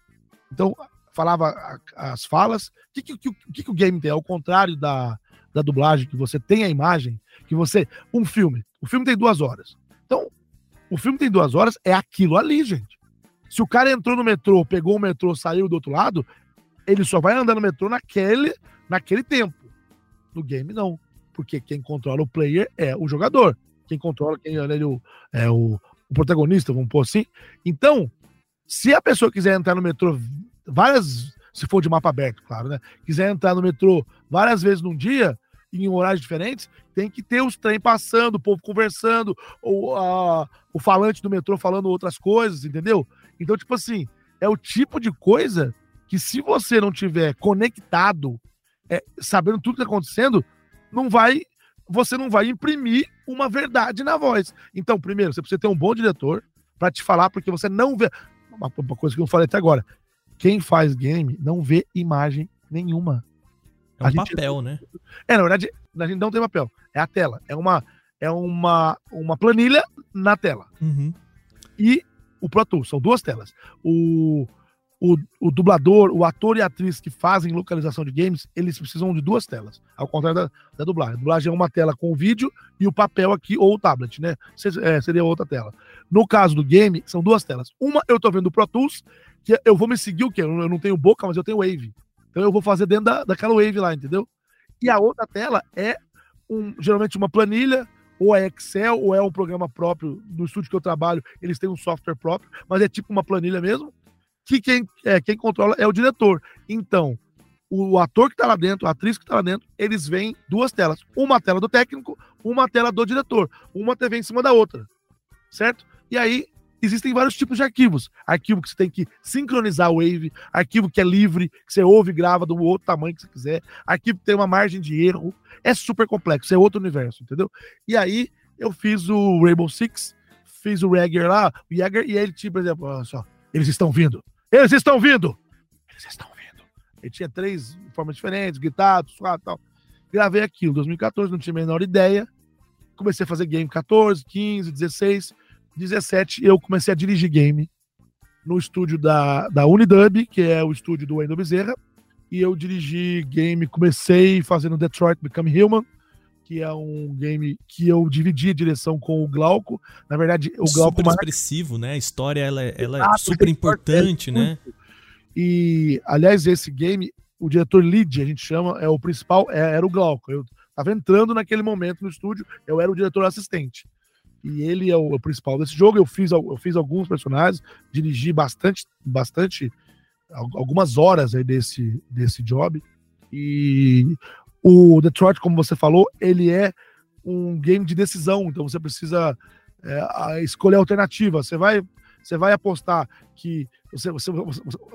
Então, falava as falas. O que, que, que, que o game tem? Ao contrário da, da dublagem, que você tem a imagem, que você. Um filme. O filme tem duas horas. Então, o filme tem duas horas, é aquilo ali, gente. Se o cara entrou no metrô, pegou o metrô, saiu do outro lado, ele só vai andar no metrô naquele, naquele tempo. No game, não. Porque quem controla o player é o jogador. Quem controla, quem é, o, é o, o protagonista, vamos pôr assim. Então, se a pessoa quiser entrar no metrô várias, se for de mapa aberto, claro, né? Quiser entrar no metrô várias vezes num dia, em horários diferentes, tem que ter os trem passando, o povo conversando, ou a, o falante do metrô falando outras coisas, entendeu? Então, tipo assim, é o tipo de coisa que se você não tiver conectado, é, sabendo tudo que está acontecendo, não vai, você não vai imprimir uma verdade na voz. Então, primeiro, você precisa ter um bom diretor para te falar, porque você não vê. Uma, coisa que eu falei até agora. Quem faz game não vê imagem nenhuma. É um a papel, gente... né? É, na verdade, a gente não tem papel. É a tela. É uma, é uma, uma planilha na tela. Uhum. E o Pro Tools, são duas telas. O, o, o, dublador, o ator e a atriz que fazem localização de games, eles precisam de duas telas, ao contrário da, da dublagem. A dublagem é uma tela com o vídeo e o papel aqui, ou o tablet, né? É, seria outra tela. No caso do game, são duas telas. Uma eu tô vendo o Pro Tools, que eu vou me seguir o quê? Eu não tenho boca, mas eu tenho Wave. Então eu vou fazer dentro da, daquela Wave lá, entendeu? E a outra tela é um, geralmente uma planilha ou é Excel, ou é um programa próprio do estúdio que eu trabalho, eles têm um software próprio, mas é tipo uma planilha mesmo, que quem, é, quem controla é o diretor. Então, o ator que está lá dentro, a atriz que está lá dentro, eles veem duas telas. Uma tela do técnico, uma tela do diretor. Uma TV em cima da outra. Certo? E aí, existem vários tipos de arquivos. Arquivo que você tem que sincronizar o Wave, arquivo que é livre, que você ouve e grava do outro tamanho que você quiser, arquivo que tem uma margem de erro. É super complexo, é outro universo, entendeu? E aí eu fiz o Rainbow Six, fiz o Jagger lá, o Jagger, e ele tinha, por exemplo, olha só, eles estão vindo, eles estão vindo, eles estão vindo. Ele tinha três formas diferentes, gritado, suado e tal. gravei aquilo. 2014, não tinha a menor ideia. Comecei a fazer game 14, 15, 16, 17. Eu comecei a dirigir game no estúdio da, da Unidub, que é o estúdio do Wendel Bezerra. E eu dirigi game, comecei fazendo Detroit Become Human, que é um game que eu dividi a direção com o Glauco. Na verdade, o Glauco. Super expressivo, né? A história ela, é, ela é super importante, né? E, aliás, esse game, o diretor lead, a gente chama, é o principal, é, era o Glauco. Eu tava entrando naquele momento no estúdio, eu era o diretor assistente. E ele é o, o principal desse jogo. Eu fiz, eu fiz alguns personagens, dirigi bastante, bastante, algumas horas aí desse, desse job. E o Detroit, como você falou, ele é um game de decisão, então você precisa é, escolher alternativa. Você vai, você vai apostar que você, você,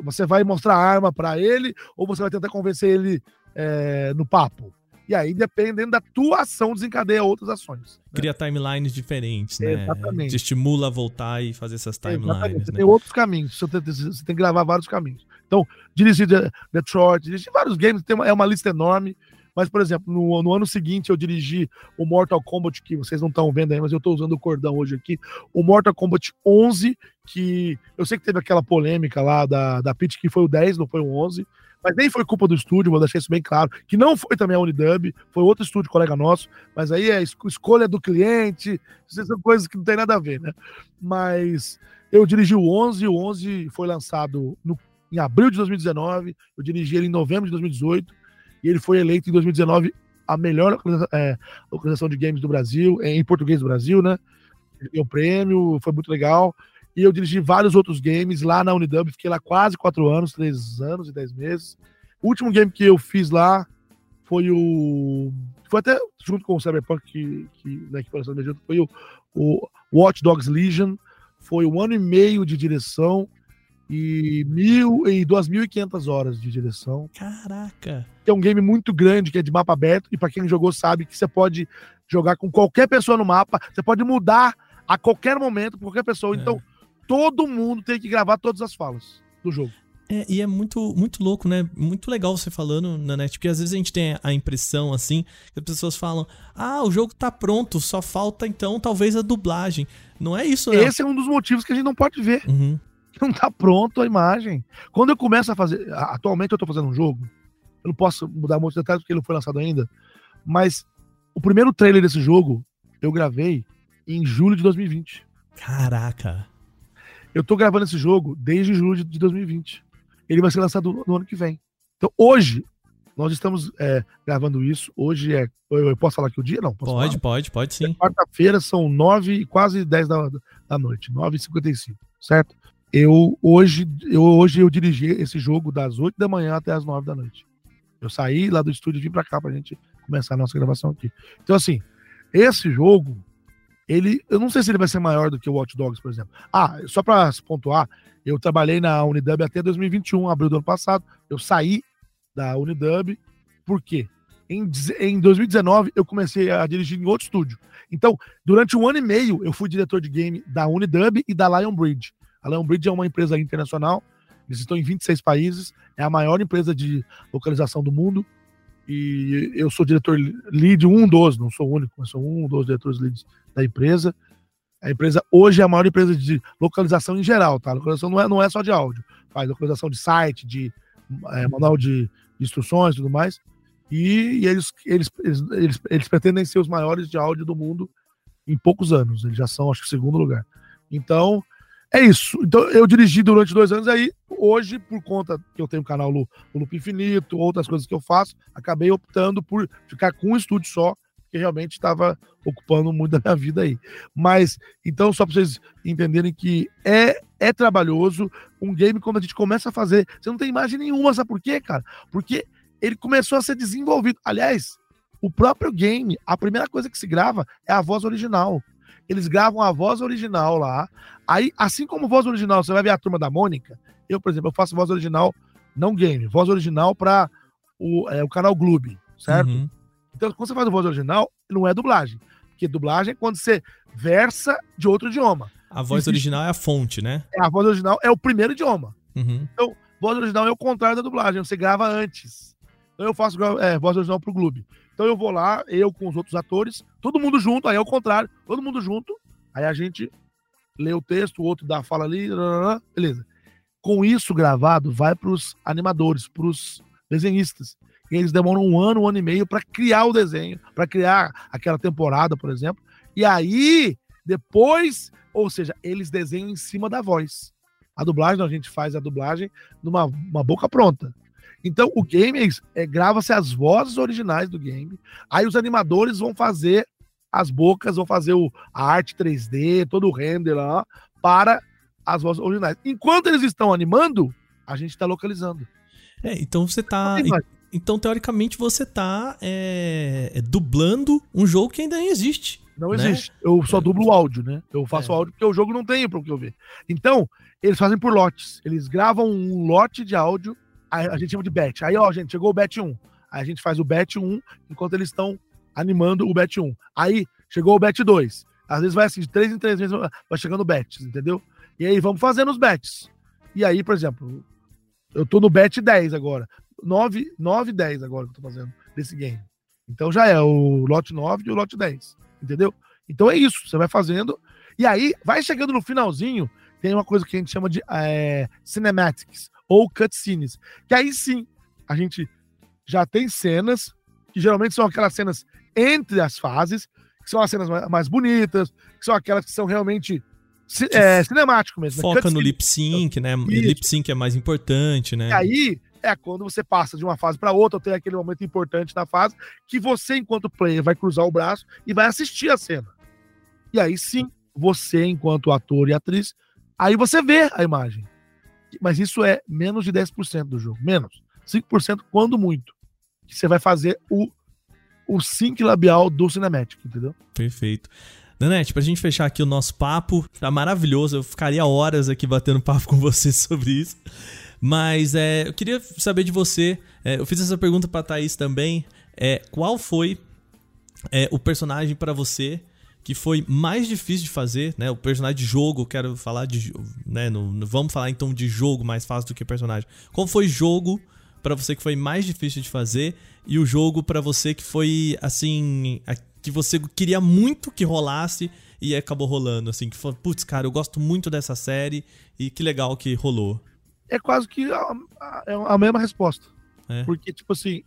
você vai mostrar a arma para ele ou você vai tentar convencer ele é, no papo. E aí, dependendo da tua ação, desencadeia outras ações. Né? Cria timelines diferentes, né? Exatamente. Te estimula a voltar e fazer essas timelines. Exatamente. Você né? tem outros caminhos. Você tem, você tem que gravar vários caminhos. Então, dirigir Detroit, dirigir vários games, tem uma, é uma lista enorme. Mas, por exemplo, no, no, ano seguinte eu dirigi o Mortal Kombat, que vocês não estão vendo aí, mas eu estou usando o cordão hoje aqui. O Mortal Kombat 11, que eu sei que teve aquela polêmica lá da, da Pitch, que foi o 10, não foi o 11. Mas nem foi culpa do estúdio, vou deixar isso bem claro. Que não foi também a Unidub, foi outro estúdio, colega nosso. Mas aí é escolha do cliente, são coisas que não tem nada a ver, né? Mas eu dirigi o 11, o 11 foi lançado no, em abril de 2019, eu dirigi ele em novembro de 2018 e ele foi eleito em 2019 a melhor é, localização de games do Brasil, em português do Brasil, né? Ganhou o prêmio, foi muito legal. E eu dirigi vários outros games lá na Unidub, fiquei lá quase quatro anos, três anos e dez meses. O último game que eu fiz lá foi o. Foi até junto com o Cyberpunk, que, que, né, que foi o, o Watch Dogs Legion. Foi um ano e meio de direção e mil e duas mil e quinhentas horas de direção. Caraca! É um game muito grande, que é de mapa aberto, e para quem jogou sabe que você pode jogar com qualquer pessoa no mapa, você pode mudar a qualquer momento com qualquer pessoa. É. Então, todo mundo tem que gravar todas as falas do jogo. É, e é muito, muito louco, né? Muito legal você falando na net, porque às vezes a gente tem a impressão, assim, que as pessoas falam: ah, o jogo tá pronto, só falta então talvez a dublagem. Não é isso, né? Esse é um dos motivos que a gente não pode ver. Uhum [LAUGHS] não tá pronto a imagem. Quando eu começo a fazer. Atualmente eu tô fazendo um jogo. Eu não posso mudar muitos detalhes porque ele não foi lançado ainda. Mas o primeiro trailer desse jogo eu gravei em julho de 2020. Caraca! Eu tô gravando esse jogo desde julho de 2020. Ele vai ser lançado no ano que vem. Então hoje, nós estamos é, gravando isso. Hoje é. Eu, posso falar aqui o dia? Não. pode, falar? pode, pode sim. É Quarta-feira são 9 quase 10 da, da noite. 9h55, certo? eu hoje eu hoje eu dirigi esse jogo das 8 da manhã até as 9 da noite. Eu saí lá do estúdio e vim para cá pra gente começar a nossa gravação aqui. Então assim, esse jogo ele, eu não sei se ele vai ser maior do que o Watch Dogs, por exemplo. Ah, só para pontuar, eu trabalhei na Unidub até 2021, abril do ano passado. Eu saí da Unidub, por quê? Em, em 2019, eu comecei a dirigir em outro estúdio. Então, durante um ano e meio, eu fui diretor de game da Unidub e da Lion Bridge. A Leonbridge é uma empresa internacional, eles estão em 26 países, é a maior empresa de localização do mundo. E eu sou diretor lead, um dos, não sou o único, mas sou um dos diretores leads da empresa. A empresa hoje é a maior empresa de localização em geral, tá? Localização não é, não é só de áudio, faz localização de site, de é, manual de, instruções e tudo mais. E, e eles, eles, eles, eles, eles pretendem ser os maiores de áudio do mundo em poucos anos. Eles já são, acho que, segundo lugar. Então, é isso. Então, eu dirigi durante dois anos aí. Hoje, por conta que eu tenho o canal Lu, o Loop Infinito, outras coisas que eu faço, acabei optando por ficar com um estúdio só, que realmente estava ocupando muito [LAUGHS] da minha vida aí. Mas, então, só para vocês entenderem que é, é trabalhoso. Um game, quando a gente começa a fazer, você não tem imagem nenhuma, sabe por quê, cara? Porque ele começou a ser desenvolvido. Aliás, o próprio game, a primeira coisa que se grava é a voz original eles gravam a voz original lá. Aí, assim como voz original, você vai ver a turma da Mônica. Eu, por exemplo, eu faço voz original, não game, voz original para o, é, o canal Gloob, certo? Uhum. Então, quando você faz a voz original, não é dublagem. Porque dublagem é quando você versa de outro idioma. A voz Existe... original é a fonte, né? É, a voz original é o primeiro idioma. Uhum. Então, voz original é o contrário da dublagem, você grava antes. Então eu faço é, voz original pro Gloob. Então eu vou lá, eu com os outros atores, todo mundo junto, aí é o contrário, todo mundo junto, aí a gente lê o texto, o outro dá a fala ali, beleza. Com isso gravado, vai pros animadores, pros desenhistas. E eles demoram um ano, um ano e meio para criar o desenho, para criar aquela temporada, por exemplo. E aí, depois, ou seja, eles desenham em cima da voz. A dublagem, a gente faz a dublagem numa uma boca pronta. Então, o game é, é grava-se as vozes originais do game. Aí os animadores vão fazer as bocas, vão fazer o, a arte 3D, todo o render lá, para as vozes originais. Enquanto eles estão animando, a gente está localizando. É, então você tá. Então, teoricamente, você tá é, é, dublando um jogo que ainda nem existe. Não né? existe. Eu só dublo o áudio, né? Eu faço é. áudio porque o jogo não tem para o que eu ver. Então, eles fazem por lotes. Eles gravam um lote de áudio, a, gente chama de batch. Aí, ó, gente, chegou o batch 1. Aí a gente faz o batch 1 enquanto eles estão animando o batch 1. Aí chegou o batch 2. Às vezes vai assim, de 3 em 3 vezes vai chegando batches, entendeu? E aí vamos fazendo os batches. E aí, por exemplo, eu tô no batch 10 agora. 9, 9 10 agora que eu tô fazendo desse game. Então já é o lote 9 e o lote 10 entendeu? Então é isso, você vai fazendo. E aí, vai chegando no finalzinho, tem uma coisa que a gente chama de é, cinematics ou cutscenes. Que aí sim, a gente já tem cenas, que geralmente são aquelas cenas entre as fases, que são as cenas mais bonitas, que são aquelas que são realmente é, cinemático mesmo. Né? Foca no lip sync, né? Isso. Lip sync é mais importante, né? E aí, é quando você passa de uma fase para outra, ou tem aquele momento importante da fase, que você, enquanto player, vai cruzar o braço e vai assistir a cena. E aí sim, você, enquanto ator e atriz, aí você vê a imagem. Mas isso é menos de 10% do jogo. Menos. 5% quando muito. Que você vai fazer o, o sync labial do Cinematic, entendeu? Perfeito. Danete, pra gente fechar aqui o nosso papo, tá maravilhoso. Eu ficaria horas aqui batendo papo com você [LAUGHS] sobre isso. Mas é, eu queria saber de você. É, eu fiz essa pergunta pra Thaís também. É, qual foi é, o personagem para você que foi mais difícil de fazer, né? O personagem de jogo, quero falar de, né? No, no, vamos falar então de jogo mais fácil do que personagem. Qual foi jogo para você que foi mais difícil de fazer e o jogo para você que foi assim, que você queria muito que rolasse e acabou rolando, assim, que foi, putz, cara, eu gosto muito dessa série e que legal que rolou é quase que a, a, é a mesma resposta. É. Porque, tipo assim,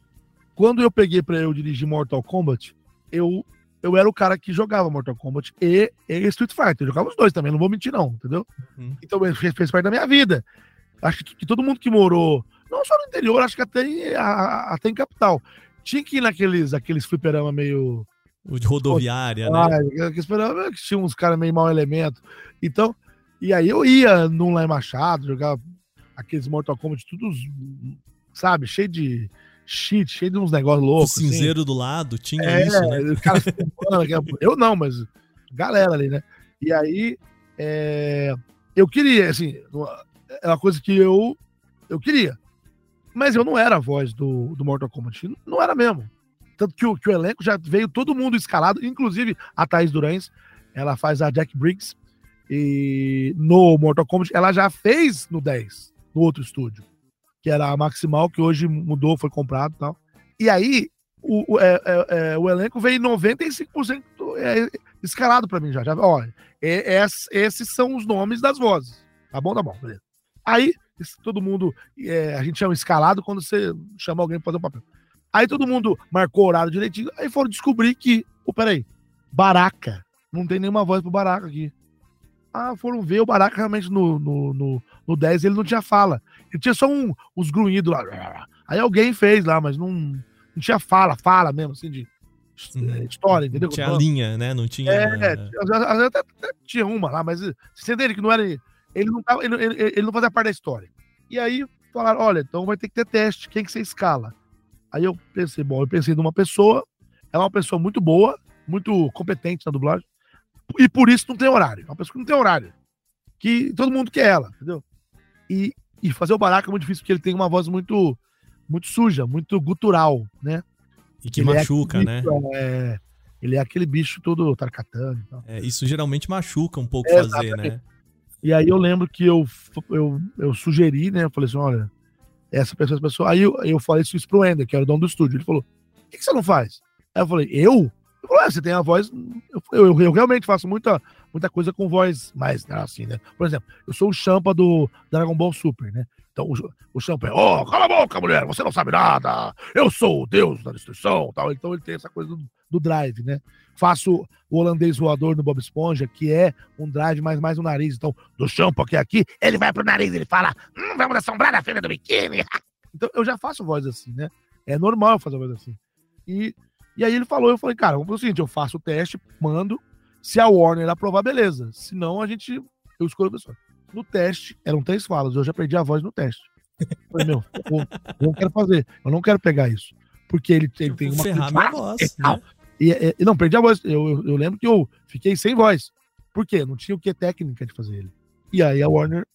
quando eu peguei pra eu dirigir Mortal Kombat, eu, eu era o cara que jogava Mortal Kombat e, e Street Fighter. Eu jogava os dois também, não vou mentir, não, entendeu? Uhum. Então fez, fez parte da minha vida. Acho que, que, todo mundo que morou, não só no interior, acho que até em, a, até em capital, tinha que ir naqueles aqueles fliperama meio. O de rodoviária, né? Aqueles fliperama que tinha uns caras meio mau elemento. Então, e aí eu ia num lá em Machado, jogava aqueles Mortal Kombat, tudo, sabe, cheio de cheat, cheio de uns negócios loucos. O cinzeiro assim. do lado, tinha é, isso, né? Cara, eu não, mas galera ali, né? E aí, é, eu queria, assim, é uma coisa que eu, eu queria. Mas eu não era a voz do, do Mortal Kombat, não era mesmo. Tanto que o, que o elenco já veio todo mundo escalado, inclusive a Thaís Durães, ela faz a Jack Briggs, e no Mortal Kombat, ela já fez no 10 no outro estúdio, que era a Maximal, que hoje mudou, foi comprado e tal. E aí, o, o, é, é, é o elenco veio 95% é, escalado para mim já. já olha, é, esses são os nomes das vozes. Tá bom, tá bom, beleza. Aí, todo mundo, é, a gente chama escalado quando você chama alguém para fazer um papel. Aí todo mundo marcou o horário direitinho, aí foram descobrir que, oh, peraí, Baraca, não tem nenhuma voz pro Baraca aqui. Ah, foram ver o Baraka realmente no, no, no, no 10 ele não tinha fala. Ele tinha só um, uns grunhidos lá. Aí alguém fez lá, mas não, não tinha fala, fala mesmo, assim, de uhum. história, entendeu? Não tinha linha, né? Não tinha. É, é até, até, tinha uma lá, mas você entende que não era. Ele não, tava, ele, ele, ele não fazia parte da história. E aí falaram: olha, então vai ter que ter teste, quem que você escala? Aí eu pensei, bom, eu pensei numa pessoa, ela é uma pessoa muito boa, muito competente na dublagem, e por isso não tem horário. É uma pessoa que não tem horário. Que todo mundo quer ela, entendeu? E, e fazer o Baraka é muito difícil porque ele tem uma voz muito muito suja, muito gutural, né? E que ele é machuca, é né? é, ele é aquele bicho todo tarcatando. É, isso geralmente machuca um pouco fazer, né? E aí eu lembro que eu, eu, eu sugeri, né? Eu falei assim: olha, essa pessoa, essa pessoa. Aí eu, eu falei isso pro Ender, que era o dono do estúdio. Ele falou: Por que, que você não faz? Aí eu falei: Eu? Ele falou: é, você tem a voz. Eu, eu, eu, realmente faço muita, muita coisa com voz mais né, assim, né? Por exemplo, eu sou o Champa do Dragon Ball Super, né? Então o, o Champa é: Ô, oh, cala a boca, mulher, você não sabe nada. Eu sou o deus da destruição. Tal. Então ele tem essa coisa do, do drive, né? Faço o holandês voador no Bob Esponja, que é um drive mais mais no nariz. Então, do shampoo que é aqui, ele vai pro nariz, ele fala: hum, vamos assombrar a feira do biquíni. [LAUGHS] Então, eu já faço voz assim, né? É normal eu fazer voz assim. E, e aí ele falou, eu falei, cara, vamos fazer o seguinte, eu faço o teste, mando, se a Warner aprovar, beleza. Se não, a gente, eu escolho a pessoa. No teste, eram três falas, eu já perdi a voz no teste. Eu falei, meu, eu, eu não quero fazer, eu não quero pegar isso. Porque ele, ele tem uma... Ferrar minha voz, né? E, e, não, perdi a voz. Eu, eu, eu, lembro que eu fiquei sem voz. Por quê? Não tinha o que técnica de fazer ele. E aí a Warner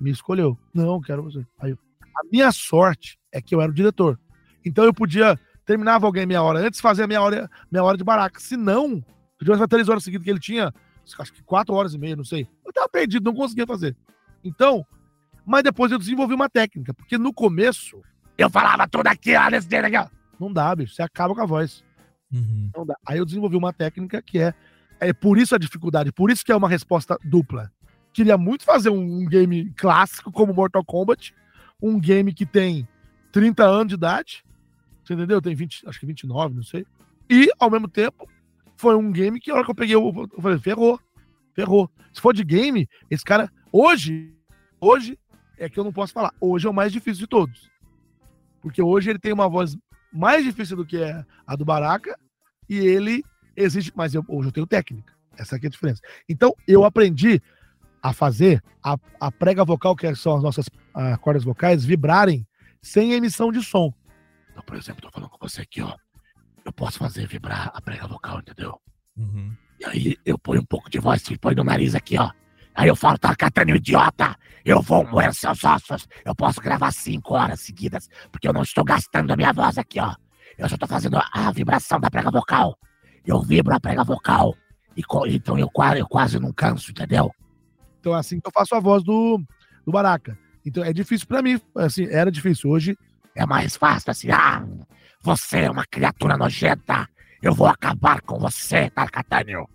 me escolheu. Não, quero você. Aí, a minha sorte é que eu era o diretor. Então eu podia terminava alguém meia hora antes, fazer a meia hora, meia hora de baraca. Se não, eu tivesse três horas seguidas que ele tinha, acho que quatro horas e meia, não sei. Eu tava perdido, não conseguia fazer. Então, mas depois eu desenvolvi uma técnica, porque no começo eu falava tudo aqui, ó, desse dedo aqui. Não dá, bicho, você acaba com a voz. Uhum. Não dá. Aí eu desenvolvi uma técnica que é, é por isso a dificuldade, por isso que é uma resposta dupla. Queria muito fazer um, um game clássico como Mortal Kombat, um game que tem 30 anos de idade, você entendeu? Tem 20, acho que 29, não sei. E, ao mesmo tempo, foi um game que a hora que eu peguei, eu, eu falei, ferrou, ferrou. Se for de game, esse cara, hoje, hoje, é que eu não posso falar, hoje é o mais difícil de todos. Porque hoje ele tem uma voz mais difícil do que é a do Baraka, e ele exige, mas eu, hoje eu tenho técnica. Essa aqui é a diferença. Então, eu aprendi a fazer a, a prega vocal, que são as nossas a, cordas vocais, vibrarem sem emissão de som. Então, por exemplo, tô falando com você aqui, ó. Eu posso fazer vibrar a prega vocal, entendeu? Uhum. E aí eu ponho um pouco de voz, e põe no nariz aqui, ó. Aí eu falo, tá catando idiota, eu vou moer seus ossos. Eu posso gravar cinco horas seguidas, porque eu não estou gastando a minha voz aqui, ó. Eu só tô fazendo a vibração da prega vocal. Eu vibro a prega vocal. E, então eu, eu quase não canso, entendeu? Então é assim que eu faço a voz do, do Baraka. Então é difícil para mim, assim, era difícil. Hoje é mais fácil, assim, ah, você é uma criatura nojenta, eu vou acabar com você, Tarcatânio.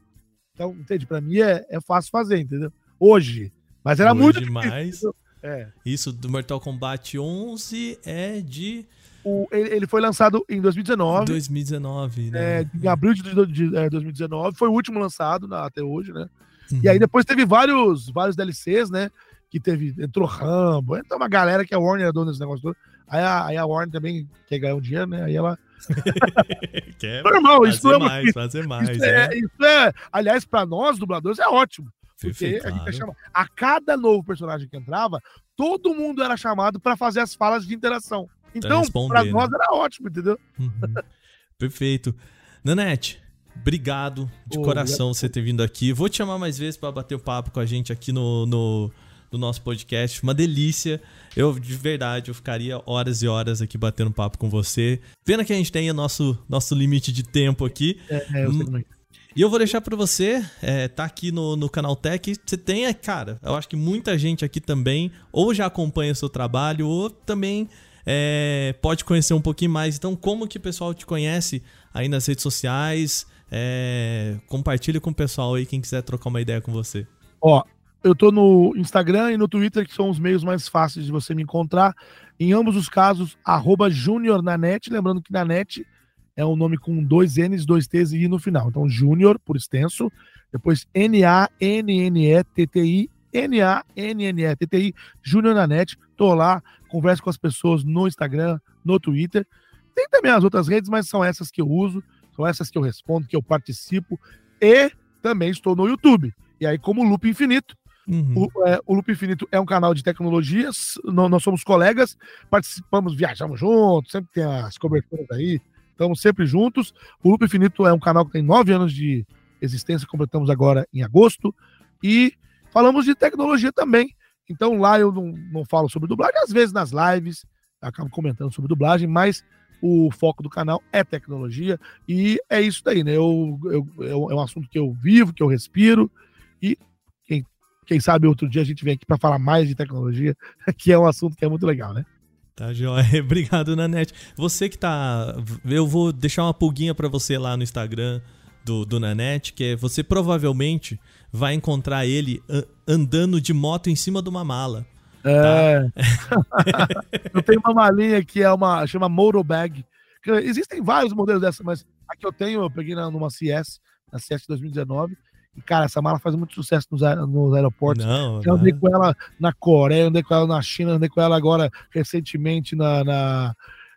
Então, entende? Pra mim é, é fácil fazer, entendeu? hoje. Mas era hoje muito demais. É. Isso do Mortal Kombat 11 é de. O, ele, ele, foi lançado em 2019. 2019, né? É, em abril de, de, de é, 2019. Foi o último lançado na, até hoje, né? Uhum. E aí depois teve vários, vários DLCs, né? Que teve. Entrou Rambo, entrou uma galera que a Warner é dona desse negócio todo. Aí a, aí a Warner também quer ganhar um dinheiro, né? Aí ela. [LAUGHS] quer Normal, isso é mais, fazer mais. Isso é, é, isso é aliás, para nós, dubladores, é ótimo. Porque claro. a gente é chamado. A cada novo personagem que entrava, todo mundo era chamado para fazer as falas de interação. Então, para nós né? era ótimo, entendeu? Uhum. Perfeito. Nanete, obrigado de oh, coração obrigado. você ter vindo aqui. Vou te chamar mais vezes para bater o papo com a gente aqui no, no, no, nosso podcast. Uma delícia. Eu, de verdade, eu ficaria horas e horas aqui batendo papo com você. Pena que a gente tenha nosso, nosso limite de tempo aqui. É, é eu sei muito. E eu vou deixar para você, é, tá aqui no, no canal Tech. Você tem, é, cara, eu acho que muita gente aqui também ou já acompanha o seu trabalho ou também é, pode conhecer um pouquinho mais. Então, como que o pessoal te conhece aí nas redes sociais? É, compartilhe com o pessoal aí, quem quiser trocar uma ideia com você. Ó, eu tô no Instagram e no Twitter, que são os meios mais fáceis de você me encontrar. Em ambos os casos, arroba Júnior na net. Lembrando que na net é um nome com dois N's, dois T's e I no final. Então, Júnior, por extenso. Depois, N-A-N-N-E-T-T-I. N-A-N-N-E-T-T-I. Júnior na net. Tô lá, converso com as pessoas no Instagram, no Twitter. Tem também as outras redes, mas são essas que eu uso, são essas que eu respondo, que eu participo. E também estou no YouTube. E aí, como Loop Infinito. Uhum. O, é, o Loop Infinito é um canal de tecnologias, nós, nós somos colegas, participamos, viajamos juntos, sempre tem as coberturas aí, Estamos sempre juntos. O Loop Infinito é um canal que tem nove anos de existência, completamos agora em agosto. E falamos de tecnologia também. Então lá eu não, não falo sobre dublagem, às vezes nas lives acabo comentando sobre dublagem, mas o foco do canal é tecnologia e é isso daí, né? Eu, eu, eu, é um assunto que eu vivo, que eu respiro e quem, sabe outro dia a gente vem aqui para falar mais de tecnologia, [LAUGHS] que é um assunto que é muito legal, né? Tá joia. [LAUGHS] Obrigado, Nanete. Você que tá. Eu vou deixar uma pulguinha para você lá no Instagram do, do Nanete, que é você provavelmente vai encontrar ele andando de moto em cima de uma mala. É. Tá? [LAUGHS] eu tenho uma malinha que é uma. chama Motobag. Existem vários modelos dessa, mas a que eu tenho, eu peguei numa CS, na CS 2019 e, cara, essa mala faz muito sucesso nos, nos aeroportos. Não, eu andei né? com ela na Coreia, andei com ela na China, andei com ela agora recentemente na, na,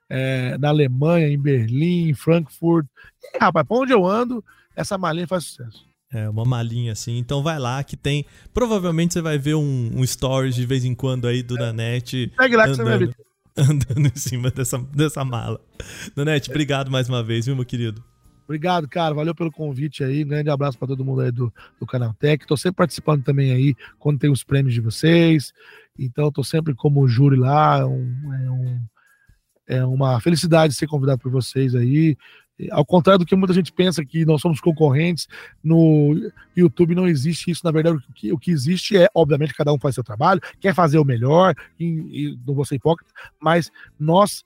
é, na Alemanha, em Berlim, em Frankfurt. E, rapaz, pra onde eu ando, essa malinha faz sucesso. É, uma malinha assim. Então vai lá que tem. Provavelmente você vai ver um, um stories de vez em quando aí do é. Nanete. Segue lá que andando, você vai ver. [LAUGHS] Andando em cima dessa, dessa mala. Nanete, obrigado mais uma vez, viu, meu querido? Obrigado, cara. Valeu pelo convite aí. Um grande abraço para todo mundo aí do, do Canal Tech. Tô sempre participando também aí quando tem os prêmios de vocês. Então, tô sempre como júri lá. É um, é, um, é uma felicidade ser convidado por vocês aí. Ao contrário do que muita gente pensa que nós somos concorrentes, no YouTube não existe isso. Na verdade, o que, o que existe é, obviamente, cada um faz seu trabalho, quer fazer o melhor, e, e não vou ser hipócrita, mas nós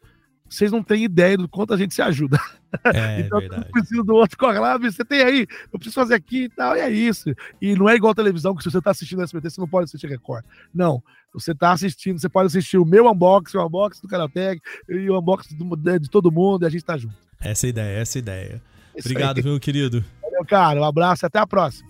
vocês não têm ideia do quanto a gente se ajuda. É, [LAUGHS] então, verdade. um precisa do outro, corre lá, você tem aí, eu preciso fazer aqui e tal, e é isso. E não é igual a televisão, que se você está assistindo SBT, você não pode assistir Record. Não, você está assistindo, você pode assistir o meu unboxing, o unboxing do Canaltech, e o unboxing do, de todo mundo, e a gente está junto. Essa é ideia, essa é ideia. Isso Obrigado, aí. meu querido. Valeu, cara, um abraço e até a próxima.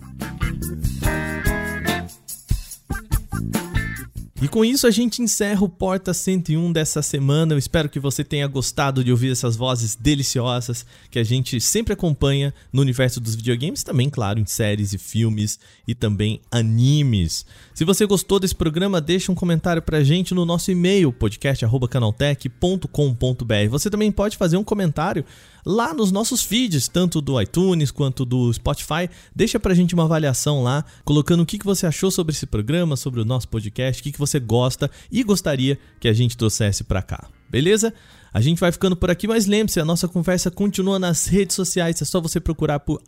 E com isso a gente encerra o Porta 101 dessa semana. Eu espero que você tenha gostado de ouvir essas vozes deliciosas que a gente sempre acompanha no universo dos videogames, também, claro, em séries e filmes e também animes. Se você gostou desse programa, deixa um comentário pra gente no nosso e-mail podcast@canaltech.com.br. Você também pode fazer um comentário lá nos nossos feeds, tanto do iTunes quanto do Spotify. Deixa pra gente uma avaliação lá, colocando o que, que você achou sobre esse programa, sobre o nosso podcast, o que, que você gosta e gostaria que a gente trouxesse pra cá. Beleza? A gente vai ficando por aqui, mas lembre-se, a nossa conversa continua nas redes sociais, é só você procurar por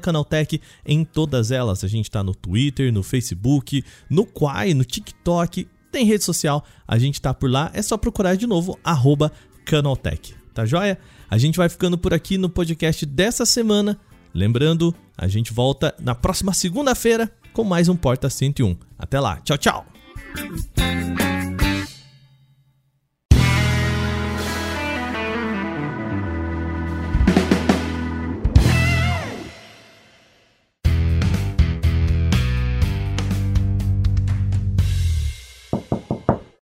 Canaltech em todas elas. A gente tá no Twitter, no Facebook, no Quai, no TikTok, tem rede social, a gente tá por lá, é só procurar de novo Canaltech, tá joia? A gente vai ficando por aqui no podcast dessa semana. Lembrando, a gente volta na próxima segunda-feira com mais um Porta 101. Até lá, tchau, tchau!